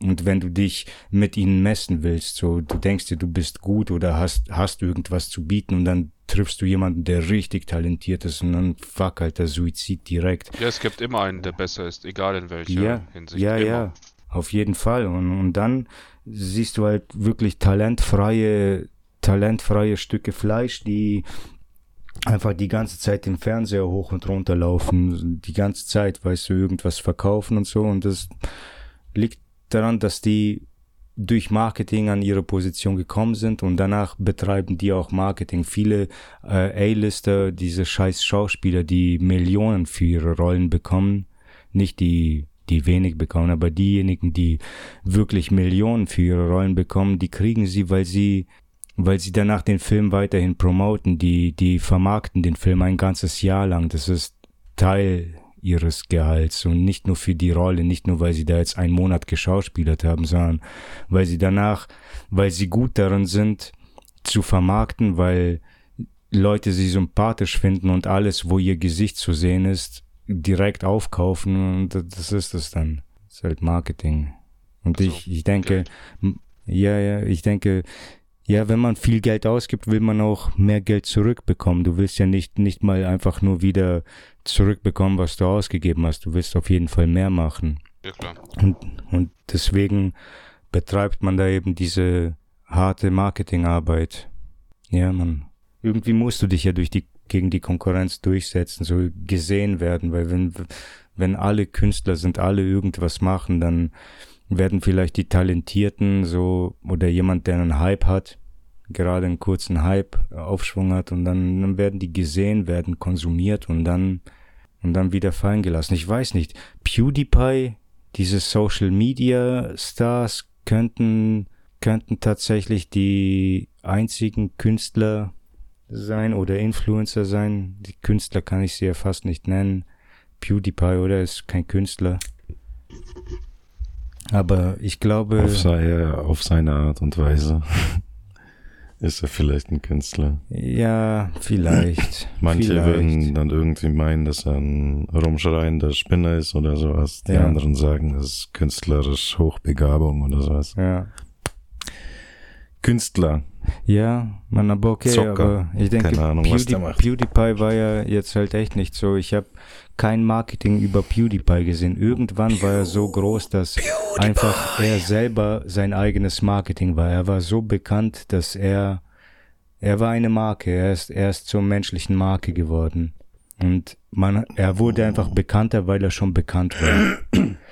Und wenn du dich mit ihnen messen willst, so du denkst dir, du bist gut oder hast, hast irgendwas zu bieten und dann triffst du jemanden, der richtig talentiert ist und dann fuck, Alter, Suizid direkt. Ja, es gibt immer einen, der besser ist, egal in welcher Ja, Hinsicht. ja, immer. ja, auf jeden Fall. Und, und dann siehst du halt wirklich talentfreie, talentfreie Stücke Fleisch, die einfach die ganze Zeit den Fernseher hoch und runter laufen, die ganze Zeit, weißt du, irgendwas verkaufen und so. Und das liegt daran, dass die durch Marketing an ihre Position gekommen sind und danach betreiben die auch Marketing. Viele äh, A-Lister, diese scheiß Schauspieler, die Millionen für ihre Rollen bekommen, nicht die, die wenig bekommen, aber diejenigen, die wirklich Millionen für ihre Rollen bekommen, die kriegen sie, weil sie weil sie danach den Film weiterhin promoten, die, die vermarkten den Film ein ganzes Jahr lang. Das ist Teil ihres Gehalts und nicht nur für die Rolle, nicht nur weil sie da jetzt einen Monat geschauspielert haben, sondern weil sie danach, weil sie gut darin sind, zu vermarkten, weil Leute sie sympathisch finden und alles, wo ihr Gesicht zu sehen ist, direkt aufkaufen und das ist es dann. Das ist halt Marketing. Und Also, ich, ich denke, ja, ja, ich denke, ja, wenn man viel Geld ausgibt, will man auch mehr Geld zurückbekommen. Du willst ja nicht, nicht mal einfach nur wieder zurückbekommen, was du ausgegeben hast. Du willst auf jeden Fall mehr machen. Ja, klar. Und, und deswegen betreibt man da eben diese harte Marketingarbeit. Ja, man. Irgendwie musst du dich ja durch die, gegen die Konkurrenz durchsetzen, so gesehen werden, weil wenn, wenn alle Künstler sind, alle irgendwas machen, dann werden vielleicht die Talentierten so, oder jemand, der einen Hype hat, gerade einen kurzen Hype, Aufschwung hat und dann, dann werden die gesehen, werden konsumiert und dann, und dann wieder fallen gelassen. Ich weiß nicht. PewDiePie, diese Social Media Stars könnten, könnten tatsächlich die einzigen Künstler sein oder Influencer sein. Die Künstler kann ich sie ja fast nicht nennen. PewDiePie, oder? Ist kein Künstler. Aber ich glaube. Auf, sei, auf seine Art und Weise ist er vielleicht ein Künstler. Ja, vielleicht. Manche vielleicht. würden dann irgendwie meinen, dass er ein rumschreiender Spinner ist oder sowas. Die Ja. anderen sagen, das ist künstlerisch Hochbegabung oder sowas. Ja. Künstler. Ja, man, aber okay, Zocker. aber ich denke, Keine Ahnung, Pewdie. PewDiePie war ja jetzt halt echt nicht so. Ich habe kein Marketing über PewDiePie gesehen. Irgendwann war er so groß, dass einfach er selber sein eigenes Marketing war. Er war so bekannt, dass er, er war eine Marke. Er ist, er ist zur menschlichen Marke geworden. Und man, er wurde einfach bekannter, weil er schon bekannt war.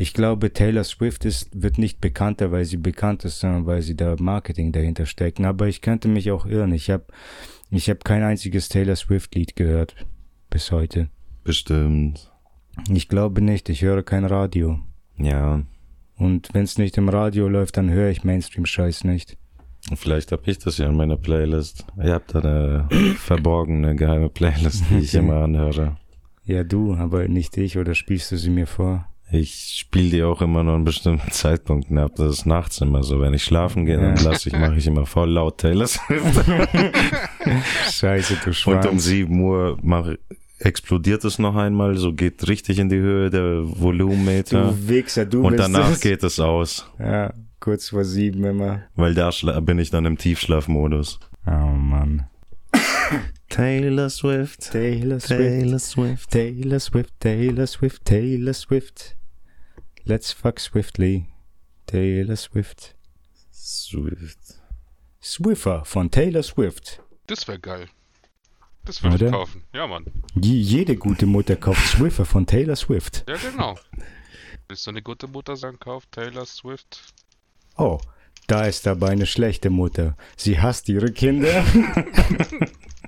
Ich glaube, Taylor Swift ist, wird nicht bekannter, weil sie bekannt ist, sondern weil sie da Marketing dahinter stecken. Aber ich könnte mich auch irren. Ich habe ich hab kein einziges Taylor Swift-Lied gehört. Bis heute. Bestimmt. Ich glaube nicht. Ich höre kein Radio. Ja. Und wenn es nicht im Radio läuft, dann höre ich Mainstream-Scheiß nicht. Vielleicht habe ich das ja in meiner Playlist. Ihr habt da eine verborgene, geheime Playlist, die ich immer anhöre. Ja, du, aber nicht ich. Oder spielst du sie mir vor? Ich spiele die auch immer nur an bestimmten Zeitpunkten ab. Das ist nachts immer so. Wenn ich schlafen gehe, dann lasse ich, mache ich immer voll laut Taylor Swift. Scheiße, du Und um Schwanz. 7 Uhr mache, explodiert es noch einmal, so geht richtig in die Höhe der Volumenmeter. Du Wichser, du Und danach es. geht es aus. Ja, kurz vor sieben immer. Weil da bin ich dann im Tiefschlafmodus. Oh Mann. Taylor Swift. Taylor Swift. Swift. Taylor Swift, Taylor Swift, Taylor Swift. Let's fuck swiftly. Taylor Swift. Swift. Swiffer von Taylor Swift. Das wäre geil. Das würde ich kaufen. Ja, Mann. Je, jede gute Mutter kauft Swiffer von Taylor Swift. Ja, genau. Willst du eine gute Mutter sein, kauft Taylor Swift? Oh, da ist aber eine schlechte Mutter. Sie hasst ihre Kinder.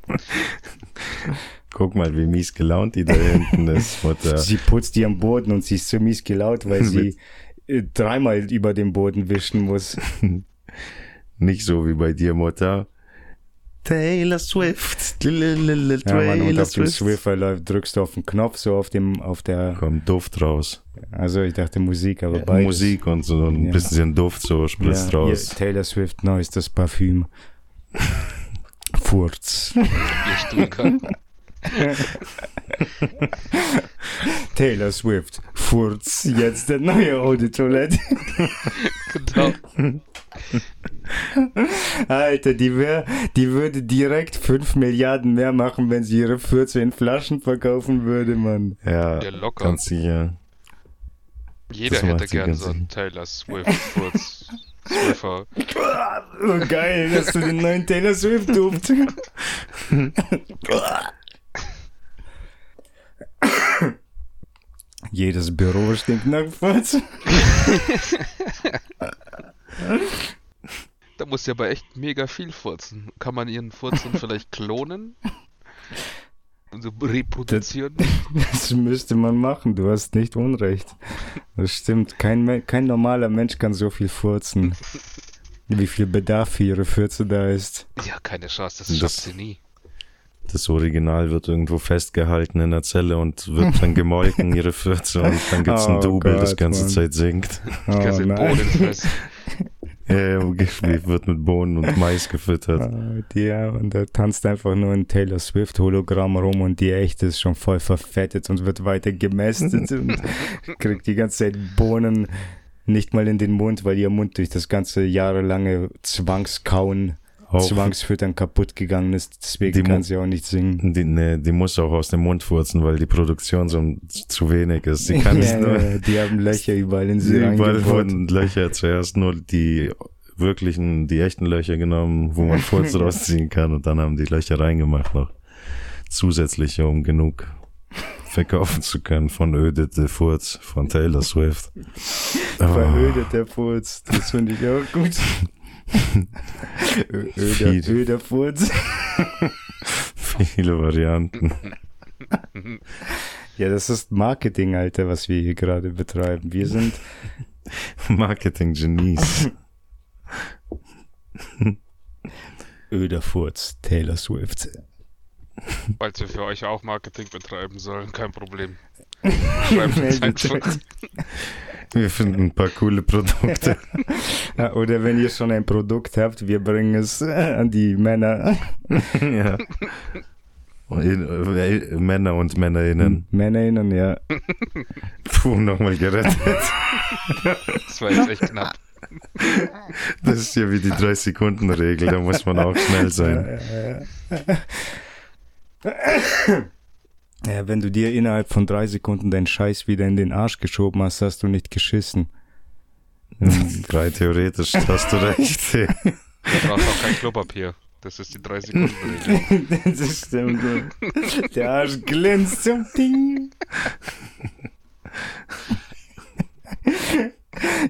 Guck mal, wie mies gelaunt die da hinten ist. Mutter. Sie putzt ihren Boden und sie ist so mies gelaunt, weil sie äh, dreimal über den Boden wischen muss. Nicht so wie bei dir, Mutter. Taylor Swift. Lelelele, Ja, Mann, und Taylor auf dem Swift. Swiffer läuft, drückst du auf den Knopf, so auf dem, auf der, Kommt Duft raus. also ich dachte Musik, aber beides. Musik und so ein Ja. bisschen Duft so spritzt ja, raus. Hier, Taylor Swift neuestes Parfüm. Furz. Ihr Stuhlkern. Taylor Swift. Furz. Jetzt der neue Toilette. genau. Alter, die, wär, die würde direkt 5 Milliarden mehr machen, wenn sie ihre Fürze in Flaschen verkaufen würde, Mann. Ja, Ja, locker. ganz sicher. Jeder Das hätte gern so einen. Taylor Swift Furz. Swiffer. Oh, geil, dass du den neuen Taylor Swift duft. Jedes Büro stinkt nach Furz. Da muss ja aber echt mega viel furzen. Kann man ihren Furzen vielleicht klonen? Und so reproduzieren? Das müsste man machen, du hast nicht Unrecht. Das stimmt, kein, kein normaler Mensch kann so viel furzen. Wie viel Bedarf für ihre Fürze da ist. Ja, keine Chance, das Das- schafft sie nie. Das Original wird irgendwo festgehalten in der Zelle und wird dann gemolken, ihre Fürze, und dann gibt's ein Oh Double, das Gott, ganze Mann. Zeit singt. Oh, Ganze nein. Bohnen fressen. Ja, wird mit Bohnen und Mais gefüttert. Ja, und da tanzt einfach nur ein Taylor Swift Hologramm rum und die echte ist schon voll verfettet und wird weiter gemästet und kriegt die ganze Zeit Bohnen nicht mal in den Mund, weil ihr Mund durch das ganze jahrelange Zwangskauen, Auch Zwangsfüttern kaputt gegangen ist. Deswegen Die kann sie auch nicht singen. die, ne, die muss auch aus dem Mund furzen, weil die Produktion so zu wenig ist. Sie kann nicht ja, nur. ja, die haben Löcher überall in sie Überall wurden Löcher zuerst nur die wirklichen, die echten Löcher genommen, wo man Furz rausziehen kann und dann haben die Löcher reingemacht noch. Zusätzliche, um genug verkaufen zu können von Ödete Furz von Taylor Swift. Oh, Verödet der Furz. Das finde ich auch gut. Öder, öder Furz. viele Varianten. Ja, das ist Marketing, Alter, was wir hier gerade betreiben. Wir sind Marketing-Genies. öder Furz, Taylor Swift. Falls wir für euch auch Marketing betreiben sollen, kein Problem. Schreibt uns. Wir finden ein paar coole Produkte. Ja, Oder wenn ihr schon ein Produkt habt, wir bringen es äh, an die Männer. ja. Männer und Männerinnen. Männerinnen, ja. Puh, nochmal gerettet. Das war jetzt echt knapp. Das ist ja wie die 3-Sekunden-Regel, da muss man auch schnell sein. Ja, wenn du dir innerhalb von drei Sekunden deinen Scheiß wieder in den Arsch geschoben hast, hast du nicht geschissen. Rein theoretisch hast du recht. Du brauchst auch kein Klopapier. Das ist die 3 Sekunden Regel. das stimmt. Der Arsch glänzt zum Ding.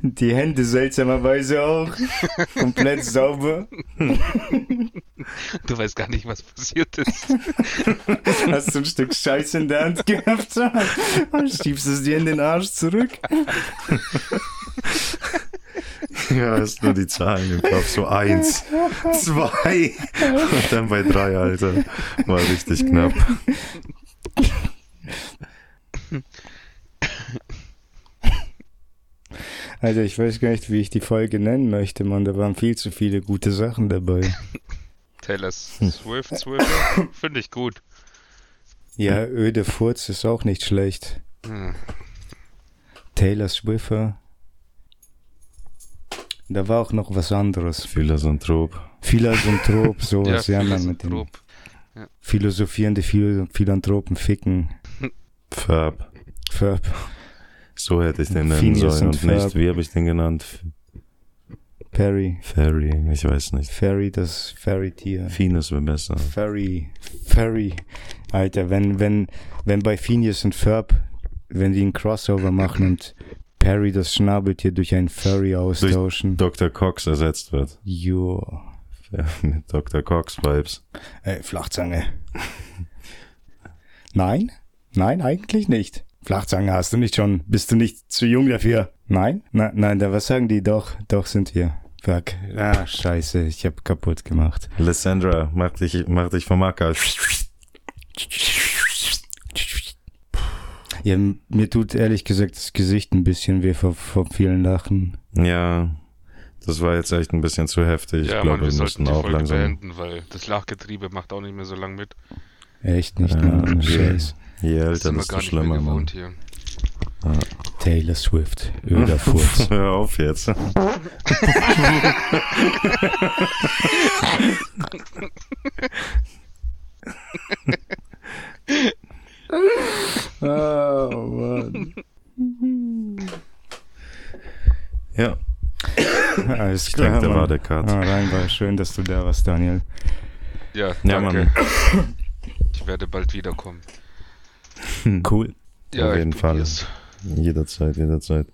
Die Hände seltsamerweise auch. Komplett sauber. Du weißt gar nicht, was passiert ist. Hast du ein Stück Scheiße in der Hand gehabt und schiebst es dir in den Arsch zurück. Ja, hast nur die Zahlen im Kopf. So eins, zwei und dann bei drei, Alter. War richtig knapp. Also ich weiß gar nicht, wie ich die Folge nennen möchte, Mann. Da waren viel zu viele gute Sachen dabei. Taylor Swift, Swiffer. Finde ich gut. Ja, öde Furz ist auch nicht schlecht. Hm. Taylor Swiffer. Da war auch noch was anderes. Philosanthrop. Philosanthrop, sowas, ja, man, mit dem Philosanthrop. philosophierende Phil Philanthropen ficken. Fab. Verb. So hätte ich den nennen sollen und und nicht, wie habe ich den genannt? Perry. Ferry, ich weiß nicht. Ferry, das Ferry-Tier. Phineas wäre besser. Ferry. Ferry. Alter, wenn, wenn, wenn bei Phineas und Ferb, wenn die einen Crossover machen und Perry das Schnabeltier durch ein Ferry austauschen. Dr. Cox ersetzt wird. Jo. Ja, mit Dr. Cox-Vibes. Ey, Flachzange. Nein? Nein, eigentlich nicht. Flachzange hast du nicht schon. Bist du nicht zu jung dafür? Nein? Na, nein, da was sagen die? Doch, doch sind wir. Fuck. Ah, scheiße, ich hab kaputt gemacht. Lissandra, mach dich, mach dich vom Acker. Ja, mir tut ehrlich gesagt das Gesicht ein bisschen weh vor, vor vielen Lachen. Ja, das war jetzt echt ein bisschen zu heftig. Ja, ich Mann, glaube, wir wir sollten müssen auch Folge langsam. beenden, weil das Lachgetriebe macht auch nicht mehr so lang mit. Echt nicht, Ja, Mann. okay. Je Das älter, desto gar nicht mehr schlimmer, Mann. gewohnt hier. Taylor Swift. Öder Furz. Hör auf jetzt. oh, Mann. Ja, Alles ich klar, denke, da war der Cut. Ah, rein war schön, dass du da warst, Daniel. Ja, Ja, danke. Mann. Ich werde bald wiederkommen. Cool. Ja, Auf jeden Fall. probier's. Jederzeit, jederzeit.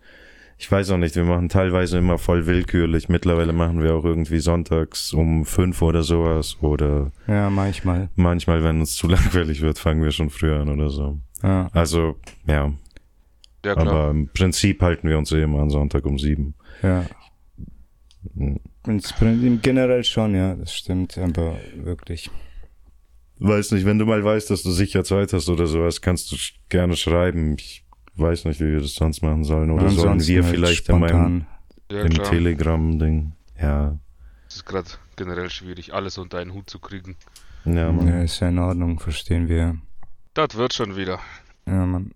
Ich weiß auch nicht, wir machen teilweise immer voll willkürlich. Mittlerweile machen wir auch irgendwie sonntags um fünf oder sowas. Oder Ja, manchmal. manchmal, wenn es zu langweilig wird, fangen wir schon früher an oder so. Ja. Also, ja. Ja, klar. Aber im Prinzip halten wir uns eh immer an Sonntag um sieben. Ja. Hm. Generell schon, ja, das stimmt, aber wirklich. Weiß nicht, wenn du mal weißt, dass du sicher Zeit hast oder sowas, kannst du sch- gerne schreiben. Ich weiß nicht, wie wir das sonst machen sollen. Oder sollen wir halt vielleicht in meinem ja. Telegram-Ding. Ja, Es ist gerade generell schwierig, alles unter einen Hut zu kriegen. ja, Mann. Ja, ist ja in Ordnung, verstehen wir. Das wird schon wieder. Ja, Mann.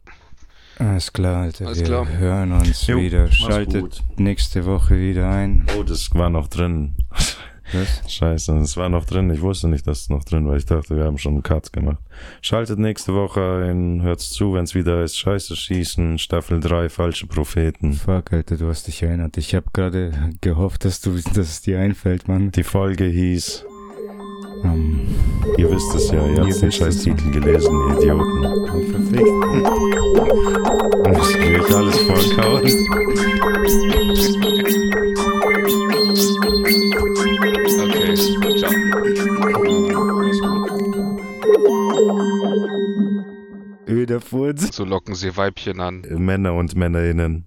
Alles klar, Alter. Alles wir klar. hören uns Jo, wieder. Schaltet nächste Woche wieder ein. Oh, das war noch drin. Was? Scheiße, das war noch drin. Ich wusste nicht, dass es noch drin war. Ich dachte, wir haben schon einen Cut gemacht. Schaltet nächste Woche ein, hört's zu, wenn's wieder heißt Scheiße schießen, Staffel 3, falsche Propheten. Fuck, Alter, du hast dich erinnert. Ich habe gerade gehofft, dass du, dass es dir einfällt, Mann. Die Folge hieß, Ähm, ihr wisst es ja, ihr habt den scheiß es. Titel gelesen, ihr Idioten. verfickt. Muss ich euch alles vorkauen? Okay, ciao. Öder Furz. So locken sie Weibchen an. Männer und Männerinnen.